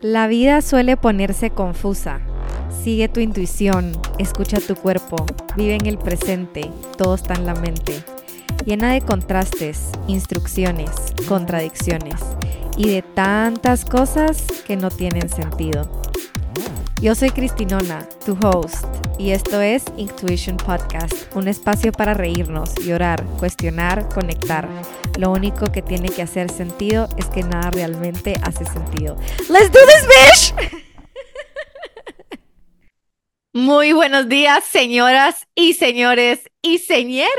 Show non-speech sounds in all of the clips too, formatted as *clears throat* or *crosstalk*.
La vida suele ponerse confusa. Sigue tu intuición, escucha tu cuerpo, vive en el presente, todo está en la mente. Llena de contrastes, instrucciones, contradicciones y de tantas cosas que no tienen sentido. Yo soy Cristinona, tu host, y esto es Intuition Podcast, un espacio para reírnos, llorar, cuestionar, conectar. Lo único que tiene que hacer sentido es que nada realmente hace sentido. ¡Let's do this, bitch! *laughs* Muy buenos días, señoras y señores y señores.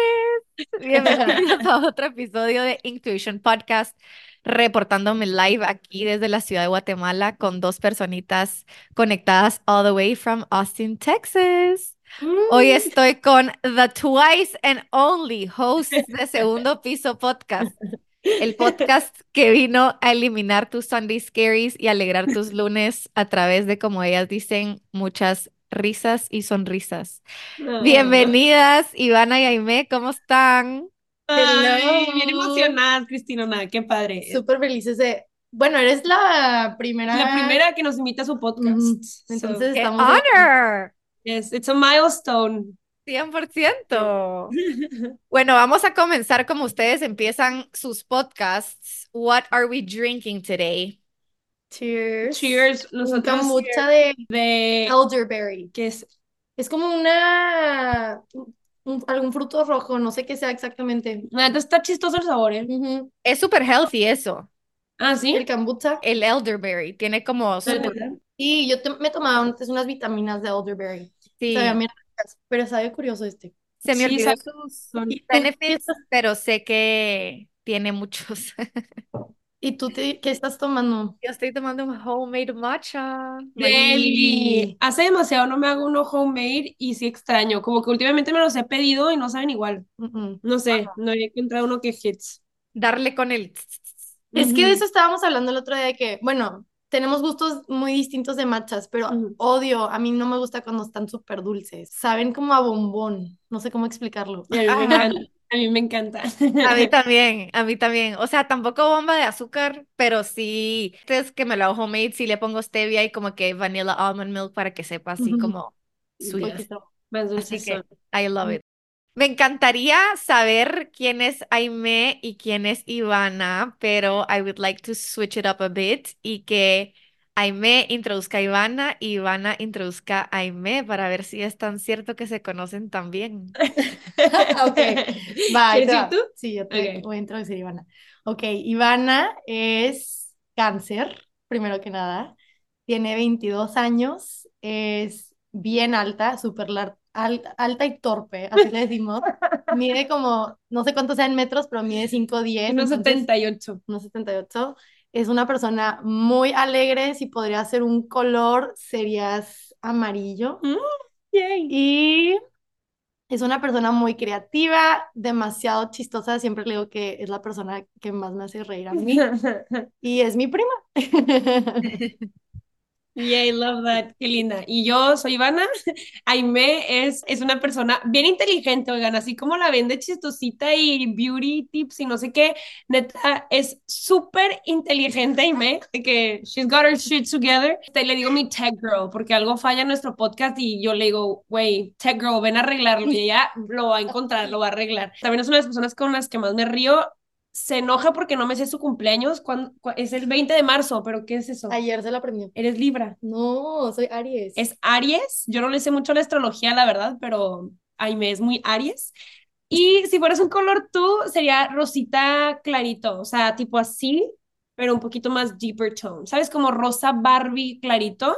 Bienvenidos a otro episodio de Intuition Podcast reportándome live aquí desde la ciudad de Guatemala con dos personitas conectadas all the way from Austin, Texas. Hoy estoy con the twice and only host de Segundo Piso Podcast. El podcast que vino a eliminar tus Sunday Scaries y alegrar tus lunes a través de, como ellas dicen, muchas risas y sonrisas. Bienvenidas, Ivana y Aime, ¿cómo están? Ay, bien emocionadas, Cristina, qué padre. Súper felices de... Bueno, eres la primera... La primera que nos invita a su podcast. Entonces ¡Qué estamos... honor! Yes, it's a milestone. 100%. *laughs* Bueno, vamos a comenzar como ustedes empiezan sus podcasts. What are we drinking today? Cheers. Cheers, nosotros kombucha de de elderberry. que es Es como una... un- algún fruto rojo, no sé qué sea exactamente. neta está chistoso el sabor, ¿eh? Es súper healthy eso. Ah, sí. El kombucha. El elderberry tiene como súper... Y yo te- me tomaba antes unas vitaminas de elderberry. Sí, Sabían bien ricas, pero sabe curioso este. se me Sí, olvidó sabe- sus son- benefits, pero sé que tiene muchos. *laughs* ¿Y tú te- qué estás tomando? Yo estoy tomando un homemade matcha. Deli. Hace demasiado no me hago uno homemade y sí extraño. Como que últimamente me los he pedido y no saben igual. No sé, no he encontrado uno que hits. Darle con el... Es que de eso estábamos hablando el otro día de que, bueno, tenemos gustos muy distintos de matchas, pero odio, a mí no me gusta cuando están súper dulces. Saben como a bombón, no sé cómo explicarlo. A mí me *laughs* encanta. A mí me encanta. A mí *laughs* también, a mí también. O sea, tampoco bomba de azúcar, pero sí, es que me lo hago homemade, sí le pongo stevia y como que vanilla almond milk para que sepa así como Un sweet. Así dulces que. I love it. Me encantaría saber quién es Aime y quién es Ivana, pero I would like to switch it up a bit y que Aime introduzca a Ivana y Ivana introduzca a Aime para ver si es tan cierto que se conocen también. *laughs* Ok, *laughs* va, ¿Quieres ir tú? Sí, yo te Ok. voy a introducir a Ivana. Ok, Ivana es cáncer, primero que nada. Tiene 22 años, es bien alta, súper alta y torpe, así le decimos. Mide como, no sé cuánto sea en metros, pero mide 5'10", Unos entonces 78. unos 78. Es una persona muy alegre, si podría ser un color, serías amarillo. Mm, yay. Y es una persona muy creativa, demasiado chistosa. Siempre le digo que es la persona que más me hace reír a mí. *laughs* Y es mi prima. *laughs* Yay, love that. Qué linda. Y yo soy Ivana. *laughs* Aime es, es una persona bien inteligente, oigan, así como la ven de chistosita y beauty tips y no sé qué. Neta, es súper inteligente Aime, que she's got her shit together. Te le digo mi tech girl, porque algo falla en nuestro podcast y yo le digo, wey, tech girl, ven a arreglarlo. Y ella lo va a encontrar, lo va a arreglar. También es una de las personas con las que más me río. Se enoja porque no me sé su cumpleaños. cuando Es el 20 de marzo, pero ¿qué es eso? Ayer se la aprendió. Eres Libra. No, soy Aries. Es Aries. Yo no le sé mucho la astrología, la verdad, pero Aime es muy Aries. Y si fueras un color tú, sería rosita clarito, o sea, tipo así, pero un poquito más deeper tone, ¿sabes? Como rosa Barbie clarito.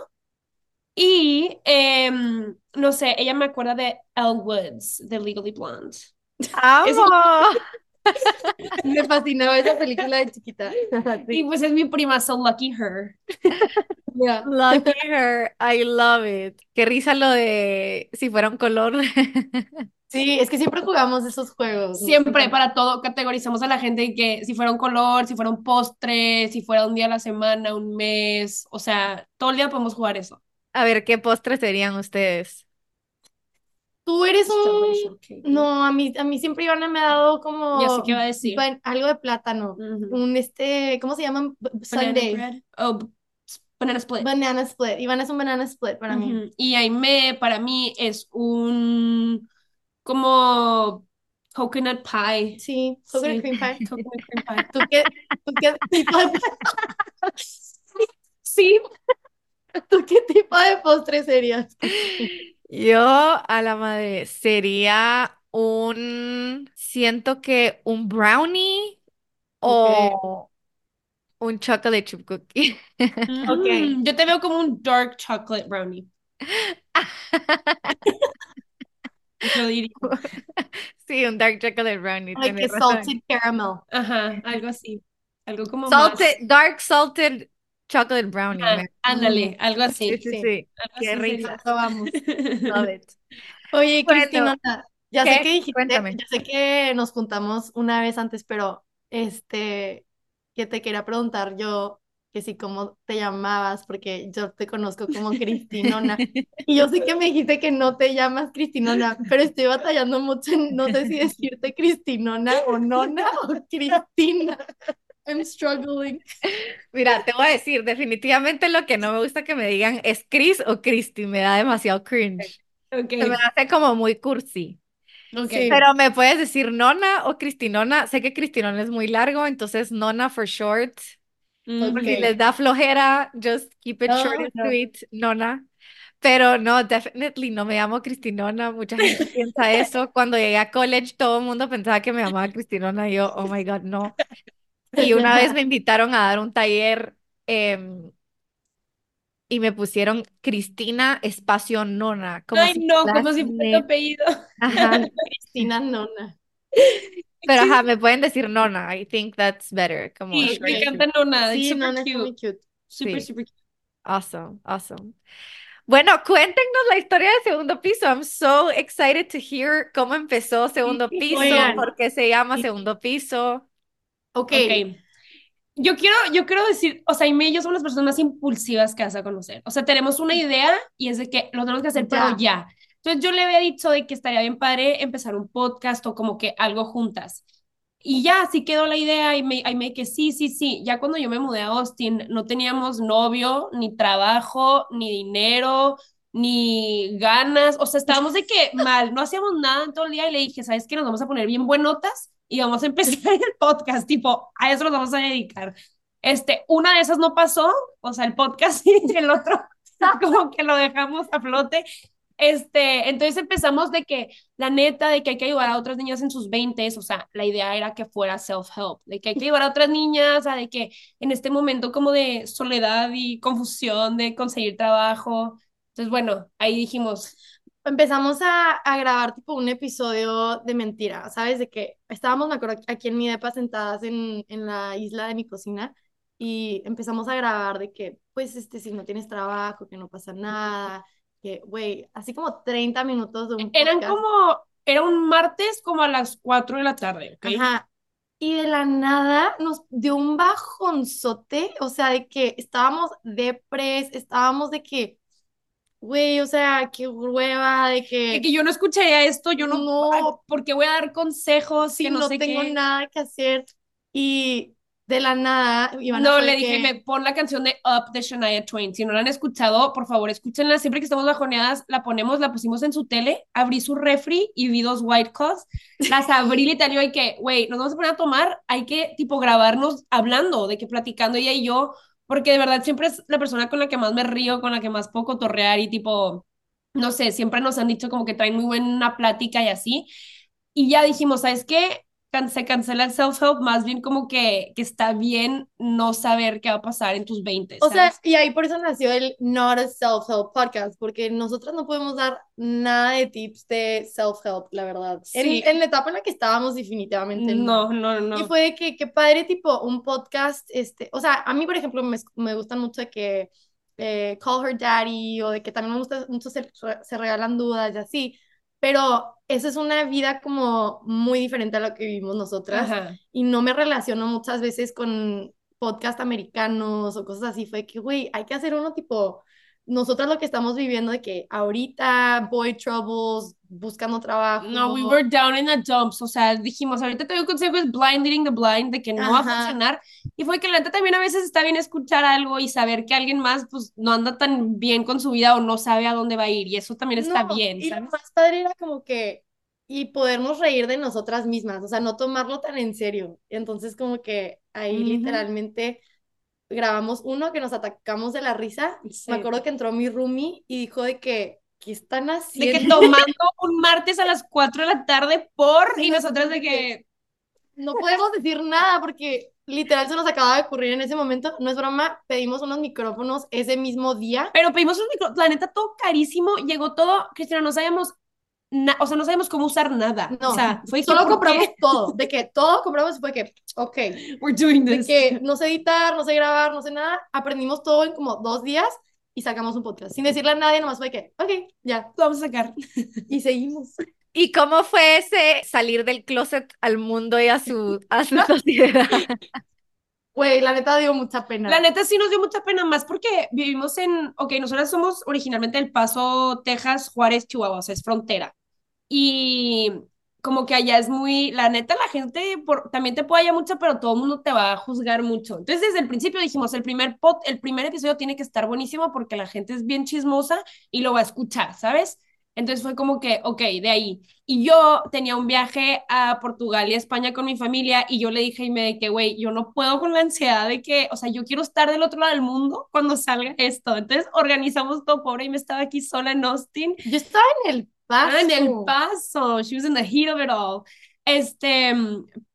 Y, em, no sé, ella me acuerda de Elle Woods, de Legally Blonde. ¡Amo! *laughs* *laughs* Me fascinaba esa película de chiquita. *laughs* Y pues es mi prima, so lucky her. *laughs* Mira, Lucky her, I love it. Qué risa lo de si fuera un color. Sí, es que siempre jugamos esos juegos. Siempre, para todo, categorizamos a la gente en que si fuera un color, si fuera un postre, si fuera un día a la semana, un mes, o sea, todo el día podemos jugar eso. A ver, ¿qué postres serían ustedes? Tú eres un... No, a mí, a mí siempre Ivana me ha dado como... Ya sé qué va a decir. algo de plátano. Un este, ¿cómo se llaman? Sundae. bread. Oh, banana split. Banana split. Ivana es un banana split para mí. Y Aime para mí es un como coconut pie. Sí, coconut Sí. cream pie. *laughs* Coconut cream pie. ¿Tú qué, tú qué *laughs* tipo de, *laughs* Sí. tú qué tipo de postre serías? Yo a la madre sería un, siento que un brownie o un chocolate chip cookie. *laughs* Mm, Yo te veo como un dark chocolate brownie. *laughs* Yo diría. Sí, un dark chocolate brownie. Like tienes que razón. salted caramel. Ajá, algo así. Algo como Salted, dark salted chocolate brownie. Ah, ándale, algo así. Sí, sí, sí. Qué rico. Vamos. sería. Love it. Oye, Bueno, Cristina, ya sé que dijiste, Cuéntame. ya sé que nos juntamos una vez antes, pero este, que te quería preguntar yo que si cómo te llamabas, porque yo te conozco como Cristinona. *laughs* Y yo sé que me dijiste que no te llamas Cristinona, pero estoy batallando mucho en no sé si *laughs* decirte Cristinona o Nona o Cristina. I'm struggling. *laughs* Mira, te voy a decir, definitivamente lo que no me gusta que me digan es Chris o Christy, me da demasiado cringe. Ok, Se me hace como muy cursi. ok. Sí. Pero me puedes decir Nona o Cristinona. Sé que Cristinona es muy largo, entonces Nona for short. Mm, Por si Ok. les da flojera, just keep it No, short and no. sweet, Nona. Pero no, definitely no me llamo Cristinona. Mucha gente *laughs* piensa eso. Cuando llegué a college, todo el mundo pensaba que me llamaba Cristinona. Y yo, oh my God, no. Y una vez *laughs* me invitaron a dar un taller em, y me pusieron Cristina espacio Nona. Como Ay, si no, como si fuera tu apellido. Ajá. *laughs* Cristina Nona. Pero ajá, me pueden decir Nona. I think that's better. Como Sí, me encanta Nona, Sí, super Nona está muy cute. cute. Super, Sí. super cute. Awesome, awesome. Bueno, cuéntenos la historia de Segundo Piso. I'm so excited to hear cómo empezó Segundo Piso, oigan. por qué se llama. Segundo Piso. Ok, Ok. Yo quiero, yo quiero decir, o sea, Aime y yo somos las personas más impulsivas que vas a conocer. O sea, tenemos una idea y es de que lo tenemos que hacer, pero ya. Entonces yo le había dicho de que estaría bien padre empezar un podcast o como que algo juntas. Y ya, así quedó la idea y me, Aime que sí, sí, sí. Ya cuando yo me mudé a Austin, no teníamos novio, ni trabajo, ni dinero, ni ganas. O sea, estábamos de que *laughs* mal, no hacíamos nada en todo el día y le dije, ¿sabes qué? Nos vamos a poner bien buenotas y vamos a empezar *laughs* el podcast, tipo, a eso nos vamos a dedicar. Este, una de esas no pasó, o sea, el podcast *laughs* y el otro *laughs* como que lo dejamos a flote. Este, entonces empezamos de que la neta de que hay que ayudar a otras niñas en sus 20 o sea, la idea era que fuera self-help, de que hay que ayudar a otras niñas, o sea, de que en este momento como de soledad y confusión de conseguir trabajo. Entonces, bueno, ahí dijimos, empezamos a, a grabar tipo un episodio de mentira, ¿sabes? De que estábamos, me acuerdo, aquí en mi depa sentadas en, en la isla de mi cocina y empezamos a grabar de que, pues, este, si no tienes trabajo, que no pasa nada, que, güey, así como 30 minutos de un eran podcast. como, era un martes como a las 4 de la tarde, ¿ok? Ajá. Y de la nada nos dio un bajonzote, o sea, de que estábamos depres, estábamos de que, güey, o sea, qué hueva, de De que que yo no escucharía esto, yo no, No. porque voy a dar consejos sí, que no, no sé tengo qué. nada que hacer. Y de la nada, Ivana No, le dije, que- me pon la canción de Up de Shania Twain. Si no la han escuchado, por favor, escúchenla. Siempre que estamos bajoneadas, la ponemos, la pusimos en su tele, abrí su refri y vi dos White Claws. Las abrí *laughs* literal hay que, güey, nos vamos a poner a tomar, hay que, tipo, grabarnos hablando, de que platicando ella y yo, porque de verdad siempre es la persona con la que más me río, con la que más puedo cotorrear y, tipo, no sé, siempre nos han dicho como que traen muy buena plática y así. Y ya dijimos, ¿sabes qué? Can- se cancela el self-help, más bien como que, que está bien no saber qué va a pasar en tus 20, O sea, ¿sabes? y ahí por eso nació el Not a Self-Help Podcast, porque nosotras no podemos dar nada de tips de self-help, la verdad. En, Sí. en la etapa en la que estábamos, definitivamente no. no, no, no. Y fue de que, qué padre, tipo, un podcast, este, o sea, a mí, por ejemplo, me, me gustan mucho de que eh, Call Her Daddy, o de que también me gusta mucho se, se regalan dudas y así, pero esa es una vida como muy diferente a lo que vivimos nosotras, Ajá. y no me relaciono muchas veces con podcast americanos o cosas así, fue que, güey, hay que hacer uno tipo nosotras lo que estamos viviendo de que ahorita boy troubles, buscando trabajo. No, we were down in the dumps, o sea, dijimos, ahorita te doy un consejo, es blind leading the blind, de que no va a Ajá. funcionar, y fue que la neta también a veces está bien escuchar algo y saber que alguien más, pues, no anda tan bien con su vida o no sabe a dónde va a ir, y eso también está No, bien, y lo ¿sabes? más padre era como que, y podernos reír de nosotras mismas, o sea, no tomarlo tan en serio. Entonces, como que ahí Ujú. literalmente grabamos uno que nos atacamos de la risa. Sí. Me acuerdo que entró mi roomie y dijo de que, ¿qué están De haciendo? que tomando un martes a las 4 de la tarde por, y nosotras de que, No podemos decir nada porque literal se nos acaba de ocurrir en ese momento. No es broma, pedimos unos micrófonos ese mismo día. pero pedimos un micro, la neta, todo carísimo, llegó todo, Cristina, no sabíamos, na- o sea, no sabemos cómo usar nada, No, o sea, fue que, solo ¿por qué compramos todo, de que *laughs* todo compramos y fue que, ok, we're doing de this? que no sé editar, no sé grabar, no sé nada, aprendimos todo en como dos días y sacamos un podcast. Sin decirle a nadie, nomás fue que, ok, ya, Lo vamos a sacar. y seguimos. ¿Y cómo fue ese salir del closet al mundo y a su, a su sociedad? *laughs* Güey, la neta dio mucha pena. La neta sí nos dio mucha pena más porque vivimos en, ok, nosotras somos originalmente del Paso, Texas, Juárez, Chihuahua, o sea, es frontera. Y como que allá es muy, la neta la gente por, también te puede hallar mucho, pero todo el mundo te va a juzgar mucho. Entonces desde el principio dijimos, el primer pod, el primer episodio tiene que estar buenísimo porque la gente es bien chismosa y lo va a escuchar, ¿sabes? Entonces fue como que, ok, de ahí. Y yo tenía un viaje a Portugal y a España con mi familia y yo le dije a Ime de que, güey, yo no puedo con la ansiedad de que, o sea, yo quiero estar del otro lado del mundo cuando salga esto. Entonces organizamos todo, pobre, y me estaba aquí sola en Austin. Yo estaba en el paso. En el paso. She was in the heat of it all. Este,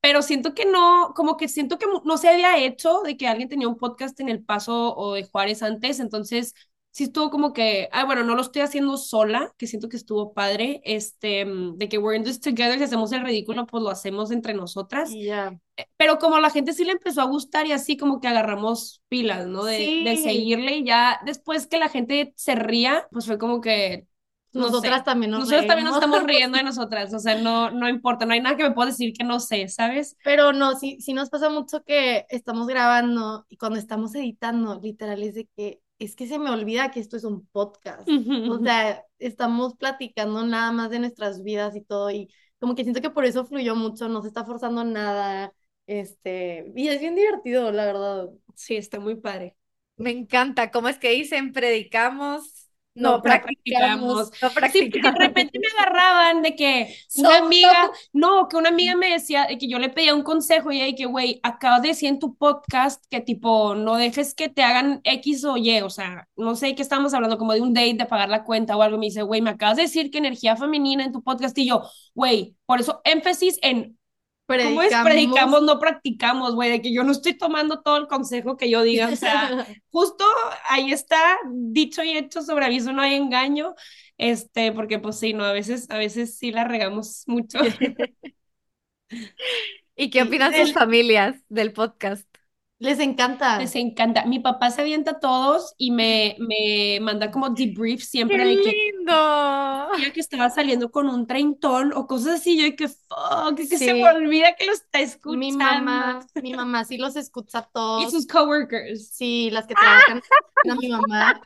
pero siento que no, como que siento que no se había hecho de que alguien tenía un podcast en El Paso o de Juárez antes, entonces sí estuvo como que, ah, bueno, no lo estoy haciendo sola, que siento que estuvo padre, este, de que we're in this together, si hacemos el ridículo, pues lo hacemos entre nosotras, Y ya. pero como la gente sí le empezó a gustar y así como que agarramos pilas, ¿no? De, de Sí. seguirle y ya después que la gente se ría, pues fue como que, no sé. Nosotras también nos Nosotros también nos estamos riendo *laughs* de nosotras, o sea, no, no importa, no hay nada que me pueda decir que no sé, ¿sabes? Pero no, sí, sí nos pasa mucho que estamos grabando y cuando estamos editando, literal es de que es que se me olvida que esto es un podcast. O sea, estamos platicando nada más de nuestras vidas y todo y como que siento que por eso fluyó mucho, no se está forzando nada, este, y es bien divertido, la verdad. Sí, está muy padre. Me encanta. ¿Cómo es que dicen? Predicamos, No no practicamos, no Sí, porque de practicamos. repente me agarraban de que una So- amiga, no, que una amiga me decía de que yo le pedía un consejo y de que, güey, acabas de decir en tu podcast que tipo, no dejes que te hagan X o Y, o sea, no sé qué estamos hablando, como de un date, de pagar la cuenta o algo, me dice, güey, me acabas de decir que energía femenina en tu podcast y yo, güey, por eso énfasis en ¿Cómo es? Predicamos, no practicamos, güey, de que yo no estoy tomando todo el consejo que yo diga, o sea, *laughs* justo ahí está, dicho y hecho, sobre aviso no hay engaño, este, porque pues sí, no, a veces, a veces sí la regamos mucho. *laughs* ¿Y qué opinan *laughs* sus familias del podcast? Les encanta. Les encanta. Mi papá se avienta a todos y me, me manda como debrief siempre ¡Qué de que lindo! ya que estaba saliendo con un treintón o cosas así, yo que fuck, que se Sí. me olvida que lo está escuchando. Mi mamá, mi mamá sí los escucha a Y todos. sus coworkers. Sí, las que trabajan a mi mamá.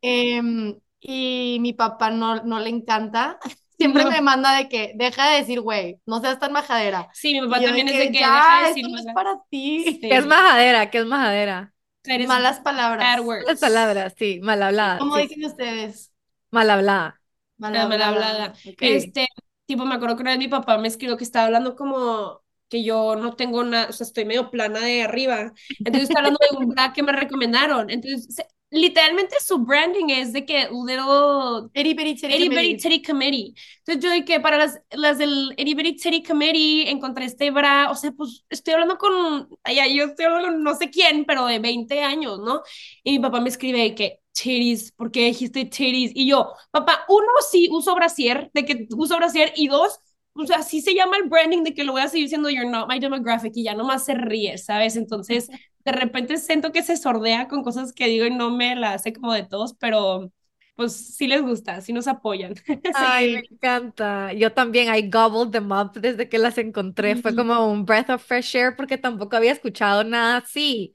Em, y mi papá no, no le encanta. Siempre No. me manda de que deja de decir, güey, no seas tan majadera. Sí, mi papá también es de que ya, deja de esto decir no es malas- para ti. Sí. ¿Qué es majadera? ¿Qué es majadera? Eres Malas palabras. bad words. Las palabras, sí, mal hablada. ¿Cómo sí, dicen ustedes? mal hablada. Mal Ah, mal hablada. hablada. Ok. Este, tipo, me acuerdo que una vez mi papá me escribió que estaba hablando como que yo no tengo nada, o sea, estoy medio plana de arriba. Entonces está hablando de un *laughs* bra que me recomendaron. Entonces, literalmente su branding es de que little Itty bitty titty Itty Bitty committee. Titty Committee. Entonces yo de que para las, las del Itty Bitty Titty Committee encontré este bra, o sea, pues estoy hablando con, allá yo estoy hablando con no sé quién, pero de 20 años, ¿no? Y mi papá me escribe de que titties, ¿por qué dijiste titties? Y yo, papá, uno, sí uso brasier, de que uso brasier, y dos, o sea, así se llama el branding de que lo voy a seguir diciendo you're not my demographic y ya nomás se ríe, ¿sabes? Entonces, *laughs* de repente siento que se sordea con cosas que digo y no me la hace como de todos, pero pues sí les gusta, sí nos apoyan. *laughs* Ay, me encanta. Yo también, I gobbled them up desde que las encontré. Fue como un breath of fresh air porque tampoco había escuchado nada así.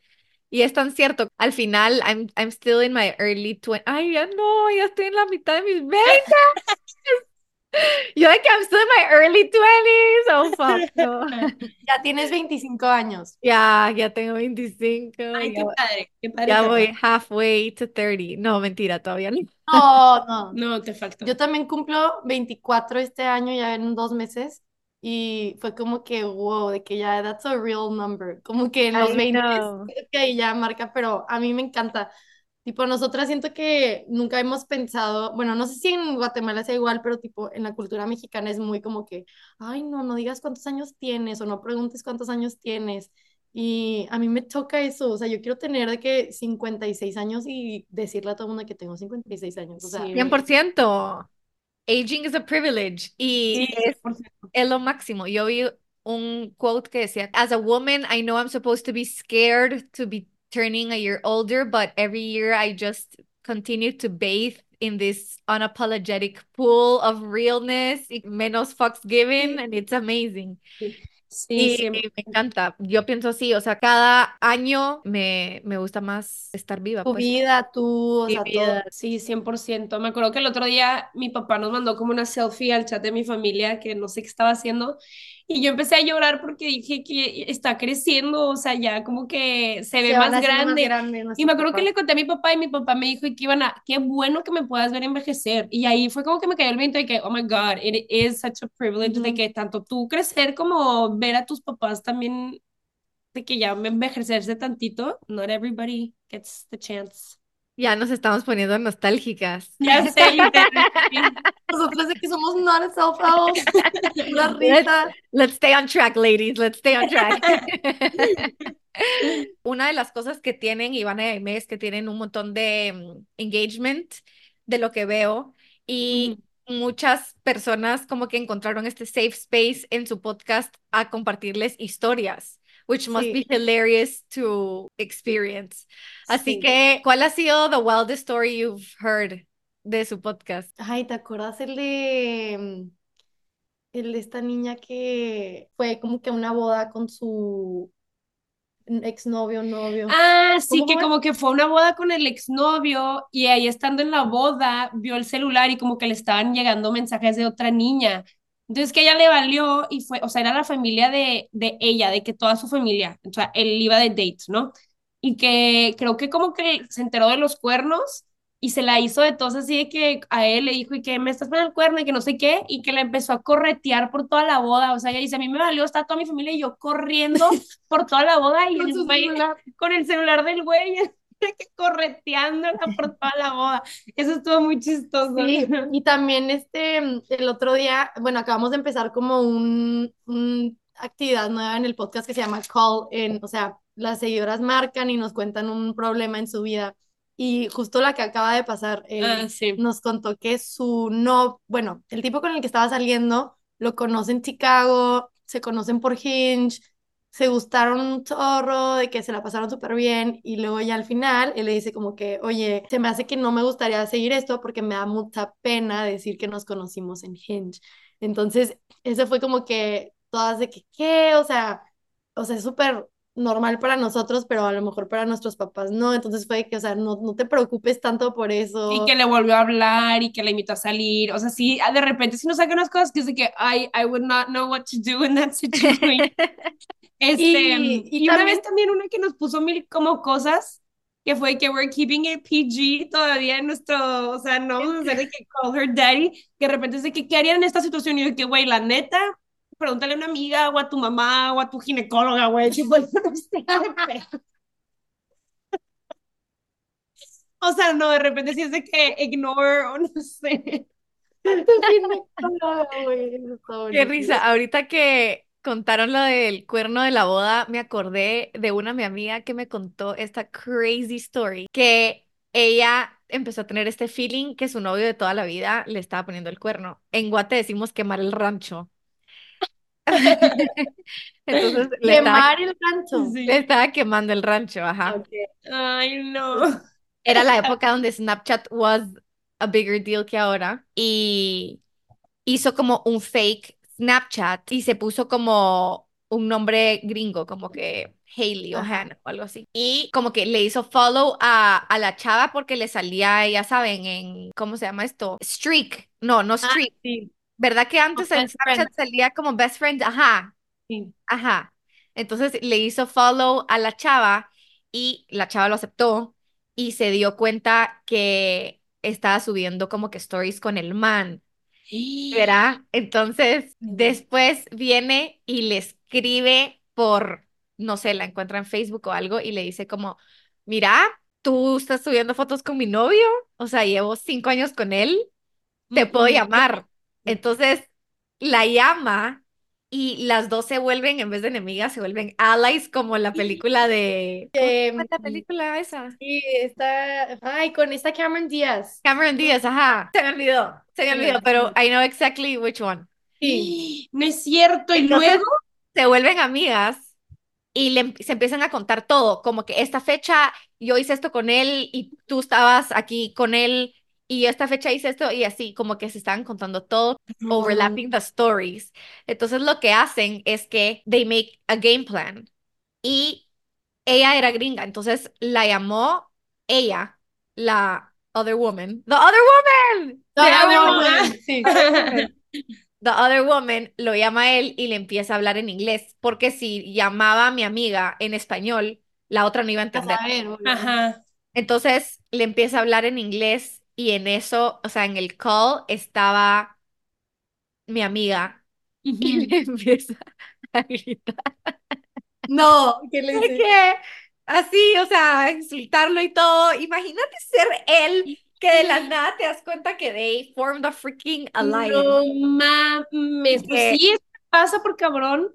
Y es tan cierto, al final, I'm, I'm still in my early 20 Ay, ya no, ya estoy en la mitad de mis 20. *laughs* Yo de que I'm still in my early 20s. Oh, fuck, no. *laughs* Ya tienes 25 años. Ya, ya tengo 25. Ay, ya, qué padre, qué padre. ya voy halfway to 30. No, mentira, todavía no. No, no. No, te falta. Yo también cumplo 24 este año, ya en dos meses. Y fue como que, wow, de que ya, that's a real number. Como que en los I 20 know. que ya marca, pero a mí me encanta. Tipo, nosotras siento que nunca hemos pensado, bueno, no sé si en Guatemala sea igual, pero tipo, en la cultura mexicana es muy como que, ay, no, no digas cuántos años tienes o no preguntes cuántos años tienes. Y a mí me toca eso, o sea, yo quiero tener de que 56 años y decirle a todo el mundo que tengo 56 años, o sea, Sí. 100%. Aging is a privilege. Y Sí, es, 100%. es lo máximo. Yo vi un quote que decía, As a woman, I know I'm supposed to be scared to be turning a year older, but every year I just continue to bathe in this unapologetic pool of realness, menos fucks given, and it's amazing. Sí, Y siempre. me encanta. Yo pienso así, o sea, cada año me, me gusta más estar viva, tu pues. vida, tú, o Mi sea, vida. todo. Sí, 100%. Me acuerdo que el otro día mi papá nos mandó como una selfie al chat de mi familia que no sé qué estaba haciendo y yo empecé a llorar porque dije que está creciendo, o sea, ya como que se ve Se más grande. grande Y me acuerdo que papás. le conté a mi papá y mi papá me dijo que iban a, qué bueno que me puedas ver envejecer. Y ahí fue como que me cayó el viento de que, oh my God, it is such a privilege de Ujú. que tanto tú crecer como ver a tus papás también, de que ya envejecerse tantito. Not everybody gets the chance. Ya nos estamos poniendo nostálgicas. Ya *laughs* sé. Nosotros de que somos not pura *laughs* Let's, risa. let's stay on track, ladies. Let's stay on track. *laughs* Una de las cosas que tienen Ivana y Aimee es que tienen un montón de mm, engagement de lo que veo y muchas personas como que encontraron este safe space en su podcast a compartirles historias, which must be hilarious to experience. Así Sí. que, ¿cuál ha sido the wildest story you've heard de su podcast? Ay, ¿te acuerdas el de mm, el de esta niña que fue como que a una boda con su exnovio, novio? Ah, sí, ¿Cómo que fue? como que fue a una boda con el exnovio y ahí estando en la boda vio el celular y como que le estaban llegando mensajes de otra niña. Entonces que ella le valió y fue, o sea, era la familia de, de ella, de que toda su familia, o sea, él iba de date, ¿no? Y que creo que como que se enteró de los cuernos y se la hizo de tos así de que a él le dijo y que me estás poniendo el cuerno y que no sé qué y que le empezó a corretear por toda la boda, o sea, ella dice, a mí me valió, está toda mi familia y yo corriendo *laughs* por toda la boda y Con el güey con el celular del güey correteándola por toda la boda. Eso estuvo muy chistoso. Sí, y también este, el otro día, bueno, acabamos de empezar como un, un actividad nueva en el podcast que se llama Call In, o sea, las seguidoras marcan y nos cuentan un problema en su vida. Y justo la que acaba de pasar, él Ah, sí. nos contó que su no, bueno, el tipo con el que estaba saliendo lo conoce en Chicago, se conocen por Hinge, se gustaron un chorro, de que se la pasaron súper bien y luego ya al final él le dice como que, oye, se me hace que no me gustaría seguir esto porque me da mucha pena decir que nos conocimos en Hinge. Entonces, ese fue como que todas de que, ¿qué? O sea, o sea, súper normal para nosotros, pero a lo mejor para nuestros papás no. Entonces fue que, o sea, no, no te preocupes tanto por eso. Y que le volvió a hablar y que la invitó a salir. O sea, sí, de repente sí nos saca unas cosas que es de que I, I would not know what to do in that situation. *laughs* Este, Y- y y, una también- vez también una que nos puso mil como cosas, que fue que we're keeping it PG todavía en nuestro, o sea, no vamos a hacer de que call her daddy, que de repente es de que, ¿qué harían en esta situación? Y yo de que, güey, la neta, pregúntale a una amiga o a tu mamá o a tu ginecóloga, güey, tipo, no sé, pero- O sea, no, de repente sí es de que ignore o no sé. Qué risa. Ahorita que contaron lo del cuerno de la boda, me acordé de una mi amiga que me contó esta crazy story, que ella empezó a tener este feeling que su novio de toda la vida le estaba poniendo el cuerno. En Guate decimos quemar el rancho. *laughs* Entonces le estaba, Quemar el rancho. Sí. le estaba quemando el rancho, ajá. Ay, no. Era la época donde Snapchat was a bigger deal que ahora y hizo como un fake Snapchat y se puso como un nombre gringo, como que Hailey o. Hannah o algo así. Y como que le hizo follow a, a la chava porque le salía, ya saben, en, ¿cómo se llama esto? Streak. No, no Ah, Streak. sí, ¿Verdad que antes en Snapchat salía como Best Friend? Ajá, sí. ajá. Entonces le hizo follow a la chava y la chava lo aceptó y se dio cuenta que estaba subiendo como que stories con el man. ¿Verdad? *gasps* Entonces, después viene y le escribe por, no sé, la encuentra en Facebook o algo y le dice como, mira, tú estás subiendo fotos con mi novio, o sea, llevo cinco años con él, te puedo llamar. Entonces, la llama y las dos se vuelven, en vez de enemigas, se vuelven allies como la película de... ¿Cómo llama Em, la película esa? sí, está. Ay, con esta Cameron Díaz. Cameron Díaz, ajá. Se me olvidó, se me olvidó, sí. pero I know exactly which one. Sí. *gasps* No es cierto. Y Entonces, luego, se vuelven amigas y le, em- se empiezan a contar todo, como que esta fecha yo hice esto con él y tú estabas aquí con él y esta fecha hice esto y así, como que se estaban contando todo, No. overlapping the stories. Entonces lo que hacen es que they make a game plan y ella era gringa, entonces la llamó ella, la other woman, the other woman, The the other woman, woman. *laughs* sí. The Other Woman lo llama a él y le empieza a hablar en inglés, porque si llamaba a mi amiga en español, la otra no iba a entender. Ajá. Entonces le empieza a hablar en inglés y en eso, o sea, en el call estaba mi amiga y le *laughs* empieza a gritar No, ¿qué le dice? así, o sea, a insultarlo y todo. Imagínate ser él que de la nada te das cuenta que they formed a freaking alliance, No mames. Pues Que- sí, pasa por cabrón.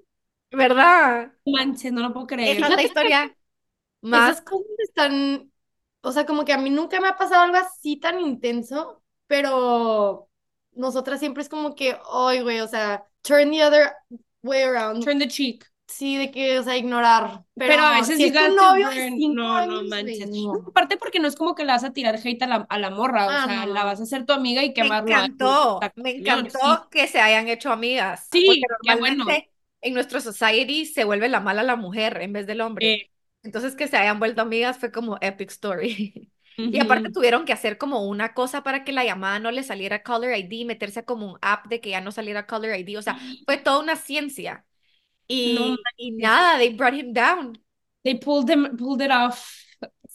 ¿verdad? Manches, no lo puedo creer. Esa es la historia más Esas cosas están, o sea, como que a mí nunca me ha pasado algo así tan intenso, pero nosotras siempre es como que, ay, güey, o sea, turn the other way around. Turn the cheek. Sí, de que, o sea, ignorar. Pero, Pero a veces si es you tu novio burn. cinco No, no años, güey, manches. no. Aparte porque no es como que le vas a tirar hate a la, a la morra, o Ah, sea, no. la vas a hacer tu amiga y Me quemarlo. a él. encantó, me encantó que se hayan hecho amigas. Sí, porque qué bueno. normalmente en nuestro society se vuelve la mala la mujer en vez del hombre. Eh, Entonces que se hayan vuelto amigas fue como epic story. *laughs* Y aparte tuvieron que hacer como una cosa para que la llamada no le saliera Caller ID, meterse a como un app de que ya no saliera Caller ID. O sea, fue toda una ciencia. No Y, y manches. nada, they brought him down. They pulled them, pulled it off.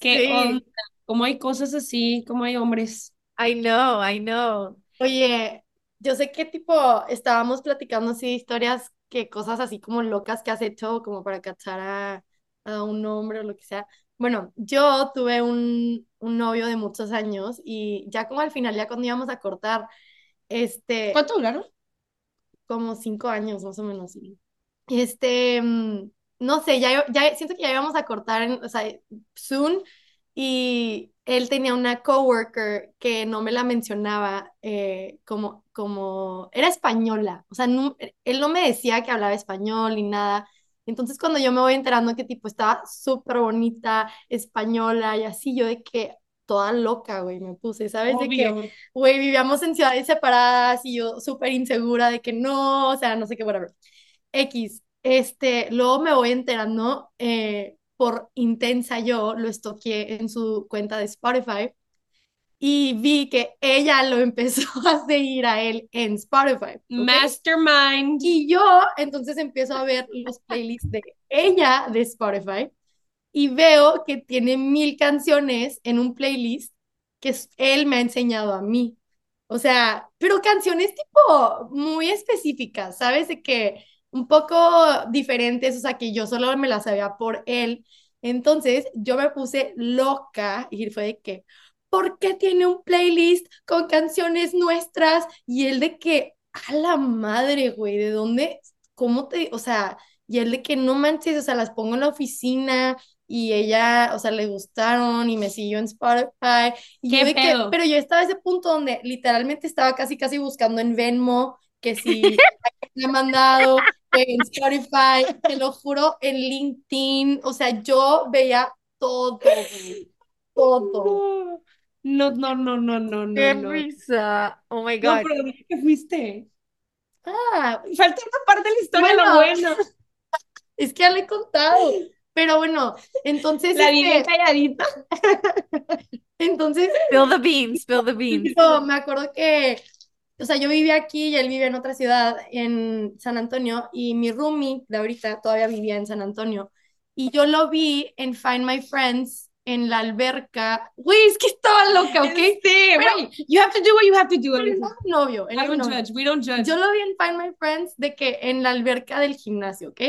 Qué Sí. onda. Como hay cosas así, como hay hombres. I know, I know. Oye, yo sé que tipo estábamos platicando así historias, que cosas así como locas que has hecho como para cachar a, a un hombre o lo que sea. Bueno, yo tuve un, un novio de muchos años y ya como al final, ya cuando íbamos a cortar, este, ¿Cuánto duraron? como cinco años más o menos. Este, mm, no sé, ya, ya siento que ya íbamos a cortar, en- o sea, soon, y él tenía una coworker que no me la mencionaba eh, como, como, era española, o sea, no- él no me decía que hablaba español ni nada. Entonces cuando yo me voy enterando que tipo estaba súper bonita, española y así, yo de que toda loca, güey, me puse, ¿sabes? De que, güey, vivíamos en ciudades separadas y yo súper insegura de que no, o sea, no sé qué, whatever. X, este, luego me voy enterando eh, por intensa yo, lo estoqué en su cuenta de Spotify y vi que ella lo empezó *laughs* a seguir a él en Spotify. Mastermind. Y yo entonces empiezo a ver los playlists de ella de Spotify y veo que tiene mil canciones en un playlist que él me ha enseñado a mí. O sea, pero canciones tipo muy específicas, ¿sabes? De que un poco diferentes, o sea, que yo solo me las sabía por él. Entonces yo me puse loca y fue de que, ¿por qué tiene un playlist con canciones nuestras? Y él de que, a la madre, güey, ¿de dónde? ¿Cómo te, o sea, y él de que no manches, o sea, las pongo en la oficina y ella, o sea, le gustaron y me siguió en Spotify. Y ¿Qué yo de que, pero yo estaba a ese punto donde literalmente estaba casi, casi buscando en Venmo que si *laughs* me ha mandado en Spotify, te lo juro, en LinkedIn, o sea, yo veía todo, todo. No, no, no, no, no, no, Qué no. risa. Oh my No, God. pero ¿dónde te fuiste? Ah, Falta una parte de la historia, lo Bueno. bueno. *laughs* es que ya le he contado, Pero bueno, entonces, La este, calladita. *laughs* entonces, Spill the beans, spill the beans. yo me acuerdo que, o sea, yo vivía aquí y él vivía en otra ciudad, en San Antonio, y mi roomie de ahorita todavía vivía en San Antonio. Y yo lo vi en Find My Friends en la alberca. Güey, es que estaba loca, ¿ok? *laughs* Sí, Pero- you have to do what you have to do. Elisa. era un novio, un don't novio. judge, we don't judge. Yo lo vi en Find My Friends de que en la alberca del gimnasio, ¿ok?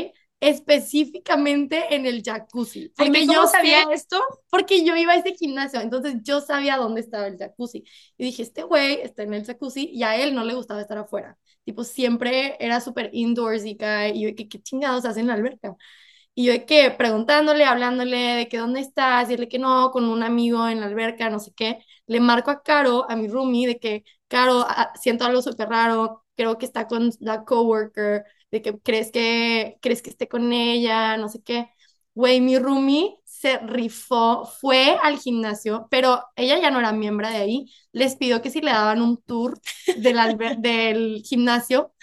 Específicamente en el jacuzzi. Porque ¿cómo yo sabía esto? porque yo iba a ese gimnasio, entonces yo sabía dónde estaba el jacuzzi. Y dije, este güey está en el jacuzzi y a él no le gustaba estar afuera. Tipo, siempre era súper indoorsy guy. Y yo, ¿qué, qué chingados hace en la alberca? Y yo de que preguntándole, hablándole de que dónde estás, y él de que no, con un amigo en la alberca, no sé qué. Le marco a Caro, a mi roomie, de que, Caro, siento algo súper raro, creo que está con la coworker, de que crees que, crees que esté con ella, no sé qué. Güey, mi roomie se rifó, fue al gimnasio, pero ella ya no era miembro de ahí. Les pidió que si le daban un tour del, del gimnasio,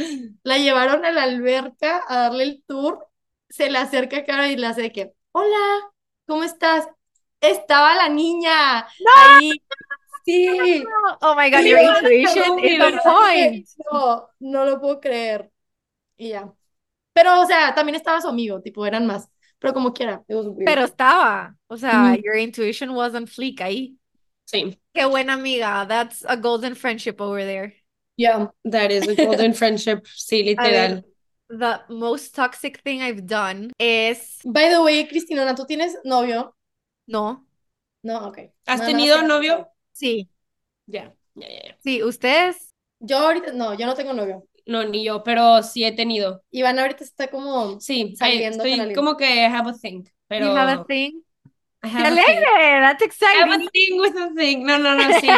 la llevaron a la alberca a darle el tour. Se le acerca a Cara y le hace de que, hola, ¿cómo estás? Estaba la niña ahí. Sí. Oh my god, your intuition is on point. No, no lo puedo creer. Y ya. Pero, o sea, también estaba su amigo, tipo, eran más. Pero como quiera, it was weird. Pero estaba, o sea, Ujú. your intuition was on fleek ahí. Sí, Qué buena amiga. That's a golden friendship over there. Yeah. that is a golden *laughs* friendship. Sí, literal. The most toxic thing I've done es By the way, Cristina, ¿tú tienes novio? no. No, ok. ¿Has tenido novio? Sí, Ya, ya, ya, ya. sí, ustedes. Yo ahorita, no, yo no tengo novio. No, ni yo, pero sí he tenido. Iván ahorita está como Sí, saliendo estoy como que have a thing, pero You have a thing. ¡Qué alegre! That's I have a exciting. thing with a thing. No, no, no, *laughs* sí.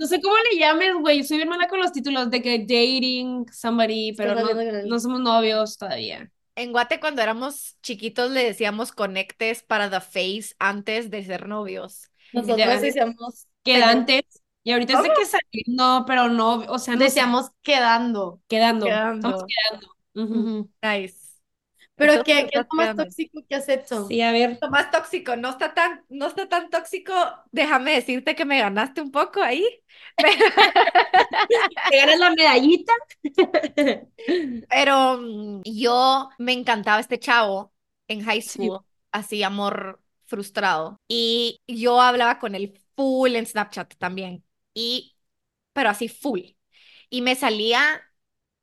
No sé cómo le llames, güey. Soy bien mala con los títulos de que dating somebody, pero no, saliendo somos novios todavía. En Guate, cuando éramos chiquitos, le decíamos conectes para the face antes de ser novios. Nosotros decíamos, Quedantes. Y ahorita es de que salir, no, pero no, o sea, no sé, decíamos quedando. quedando. Quedando. Estamos quedando. Nice. Pero ¿qué, qué es lo más tóxico que has hecho? Sí, a ver. Lo más tóxico, no está tan, no está tan tóxico. Déjame decirte que me ganaste un poco ahí. *laughs* ¿Te ganas la medallita? Pero mm, yo me encantaba este chavo en high Sí. school, así amor frustrado. Y yo hablaba con él full en Snapchat también. Y, pero así full. Y me salía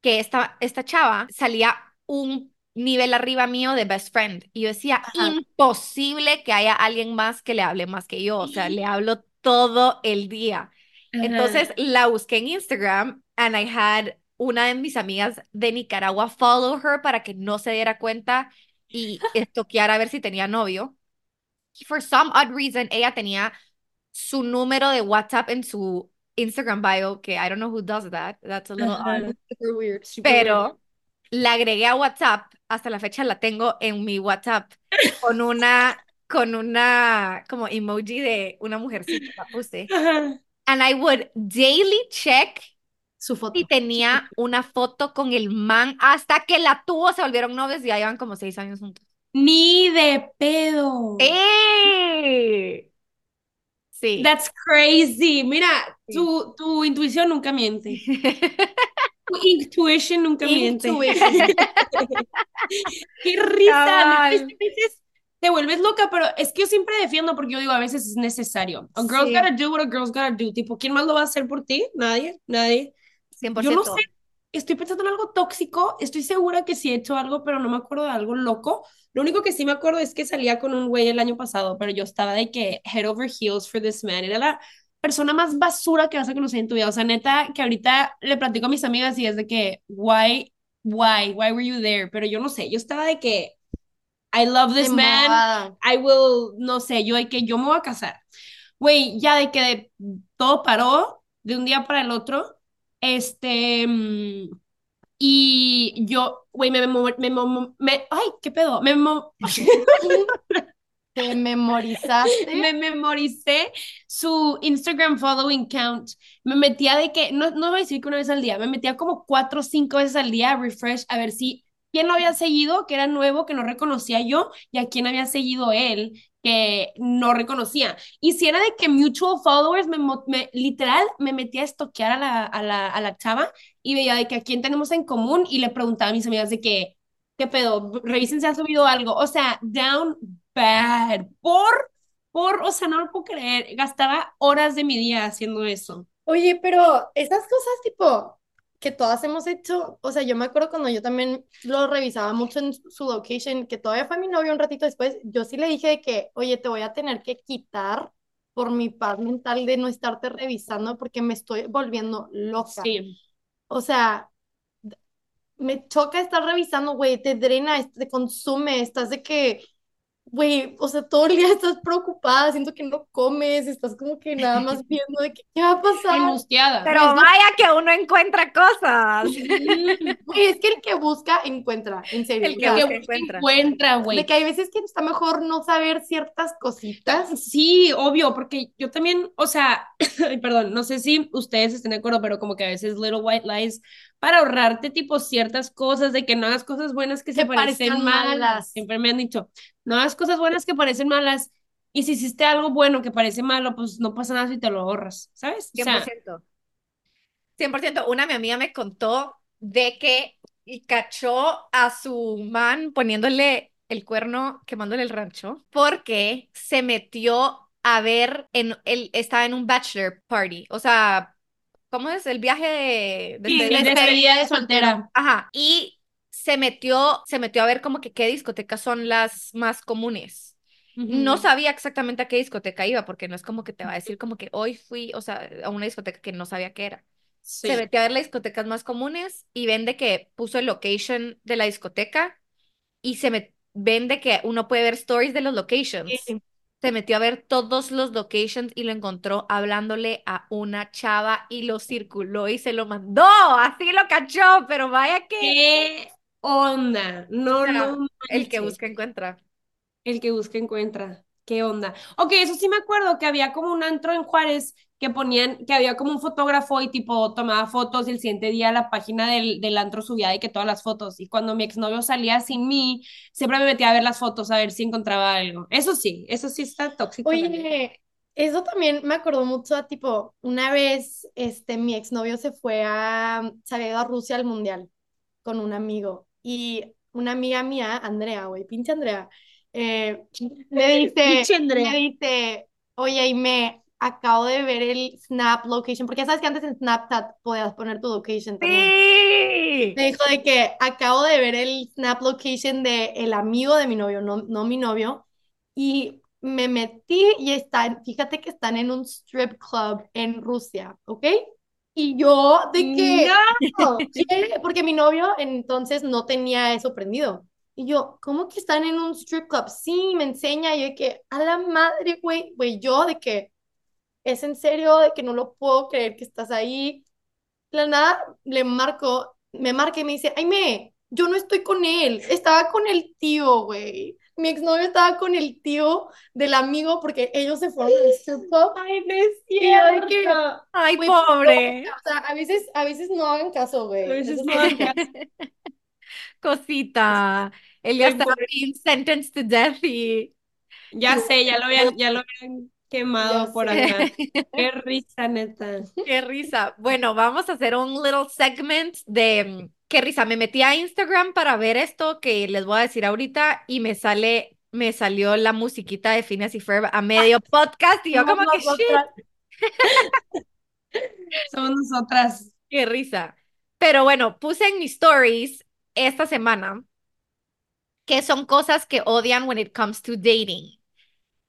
que esta, esta chava salía un nivel arriba mío de best friend. Y yo decía, Ajá. imposible que haya alguien más que le hable más que yo. O sea, le hablo todo el día. Entonces la busqué en Instagram and I had una de mis amigas de Nicaragua follow her para que no se diera cuenta y estoqueara a ver si tenía novio. Y for some odd reason, ella tenía su número de WhatsApp en su Instagram bio, que I don't know who does that. That's a little Ajá. odd. Super weird, super weird. Pero la agregué a WhatsApp, hasta la fecha la tengo en mi WhatsApp con una, con una, como emoji de una mujercita, la puse. *laughs* Ajá. And I would daily check Su foto. si tenía una foto con el man hasta que la tuvo, se volvieron novios y ya llevan como seis años juntos. Ni de pedo. ¡Eh! Sí. That's crazy. Mira, Sí. tu, tu intuición nunca miente. *laughs* Tu intuition nunca miente. *laughs* Qué risa. A veces te vuelves loca, pero es que yo siempre defiendo porque yo digo, a veces es necesario. A girl's Sí. gotta do what a girl's gotta do. Tipo, ¿quién más lo va a hacer por ti? Nadie, nadie. 100%. Yo no sé, estoy pensando en algo tóxico, estoy segura que sí he hecho algo, pero no me acuerdo de algo loco. Lo único que sí me acuerdo es que salía con un güey el año pasado, pero yo estaba de que head over heels for this man. Era la persona más basura que vas a conocer en tu vida. O sea, neta, que ahorita le platico a mis amigas y es de que, why, why, why were you there? Pero yo no sé, yo estaba de que, I love this man. I will, no sé, yo de que yo me voy a casar. Güey, ya de que de- todo paró de un día para el otro. Este, mm, y yo, güey, me, me, me, me- ay, ¿qué pedo? Me, *laughs* *laughs* Te memorizaste. *laughs* me memoricé su Instagram following count. Me metía de que, no, no voy a decir que una vez al día, me metía como cuatro o cinco veces al día a refresh a ver si quién lo había seguido, que era nuevo, que no reconocía yo, y a quién había seguido él, que no reconocía. Y si era de que mutual followers, me, me literal me metía a estoquear a la, a, la, a la chava y veía de que a quién tenemos en común y le preguntaba a mis amigas de que, ¿qué pedo? Revisen si ha subido algo. O sea, down bad. Por, por, o sea, no lo puedo creer. Gastaba horas de mi día haciendo eso. Oye, pero esas cosas tipo que todas hemos hecho, o sea, yo me acuerdo cuando yo también lo revisaba mucho en su location, que todavía fue mi novio un ratito después, yo sí le dije de que, oye, te voy a tener que quitar por mi paz mental de no estarte revisando porque me estoy volviendo loca. Sí. O sea, me choca estar revisando, güey, te drena, te consume, estás de que güey, o sea, todo el día estás preocupada, siento que no comes, estás como que nada más *laughs* viendo de que, qué va a pasar. Angustiada. Pero vaya que uno encuentra cosas. *laughs* Güey, es que el que busca, encuentra, en serio. El que o sea, busca, encuentra. encuentra, güey. de que hay veces que está mejor no saber ciertas cositas. Sí, obvio, porque yo también, o sea, *clears throat* perdón, no sé si ustedes estén de acuerdo, pero como que a veces little white lies para ahorrarte tipo ciertas cosas, de que no hagas cosas buenas que se Que parecen parezcan malas. malas. Siempre me han dicho, no hagas cosas buenas que parecen malas. Y si hiciste algo bueno que parece malo, pues no pasa nada si te lo ahorras, ¿sabes? O sea, 100%. 100%. Una mi amiga me contó de que cachó a su man poniéndole el cuerno, quemándole el rancho, porque se metió a ver, en, él estaba en un bachelor party, o sea, ¿cómo es? El viaje de, de sí, despedida. despedida de soltera. Ajá, y se metió, se metió a ver como que qué discotecas son las más comunes. No Ujú. sabía exactamente a qué discoteca iba, porque no es como que te va a decir como que hoy fui, o sea, a una discoteca que no sabía qué era. Sí. Se metió a ver las discotecas más comunes y ven de que puso el location de la discoteca y se me ven de que uno puede ver stories de los locations. Sí. Se metió a ver todos los locations y lo encontró hablándole a una chava y lo circuló y se lo mandó. Así lo cachó, pero vaya que ¿Qué onda? No, no el que busca encuentra. El que busca encuentra. ¿Qué onda? Ok, eso sí me acuerdo que había como un antro en Juárez que ponían, que había como un fotógrafo y tipo tomaba fotos y el siguiente día la página del, del antro subía de que todas las fotos. Y cuando mi exnovio salía sin mí, siempre me metía a ver las fotos a ver si encontraba algo. Eso sí, eso sí está tóxico. Oye, eso también me acordó mucho a tipo, una vez este mi exnovio se fue a, se había ido a Rusia al mundial con un amigo y una amiga mía, Andrea, güey, pinche Andrea, eh, me *laughs* dice, me dice, oye, y me acabo de ver el Snap location, porque ya sabes que antes en Snapchat podías poner tu location también. Sí. Me dijo de que acabo de ver el snap location de el amigo de mi novio, no, no mi novio, y me metí y están, fíjate que están en un strip club en Rusia, ¿ok? Y yo de que, No. *laughs* Porque mi novio entonces no tenía eso prendido. Y yo, ¿cómo que están en un strip club? Sí, me enseña, y yo de que, a la madre, güey, güey, yo de que, es en serio, de que no lo puedo creer que estás ahí la nada le marco, me marca y me dice, Aime, yo no estoy con él, estaba con el tío, güey. Mi exnovio estaba con el tío del amigo porque ellos se fueron al strip club. Ay, no es de que, cierto. Ay, güey, pobre. O sea, a veces, a veces no hagan caso, güey. A veces no hagan caso. *laughs* Cosita. Él ya está being sentenced to death y Ya sé, ya lo habían, ya lo habían quemado por acá. *laughs* Qué risa, neta. qué risa. Bueno, vamos a hacer un little segment de mm, qué risa. Me metí a Instagram para ver esto que les voy a decir ahorita y me sale, me salió la musiquita de Phineas y Ferb a medio *laughs* podcast y yo como que shit, *laughs* Somos nosotras. qué risa. Pero bueno, puse en mis stories esta semana que son cosas que odian when it comes to dating.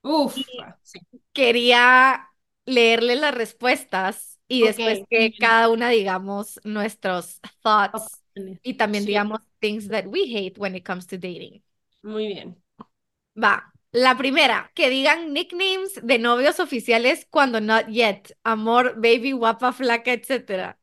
Uf, sí. Quería leerles las respuestas y después que cada una digamos nuestros thoughts y también Sí. digamos things that we hate when it comes to dating. Muy bien. Va, la primera, que digan nicknames de novios oficiales cuando not yet, amor, baby, guapa, flaca, etcétera.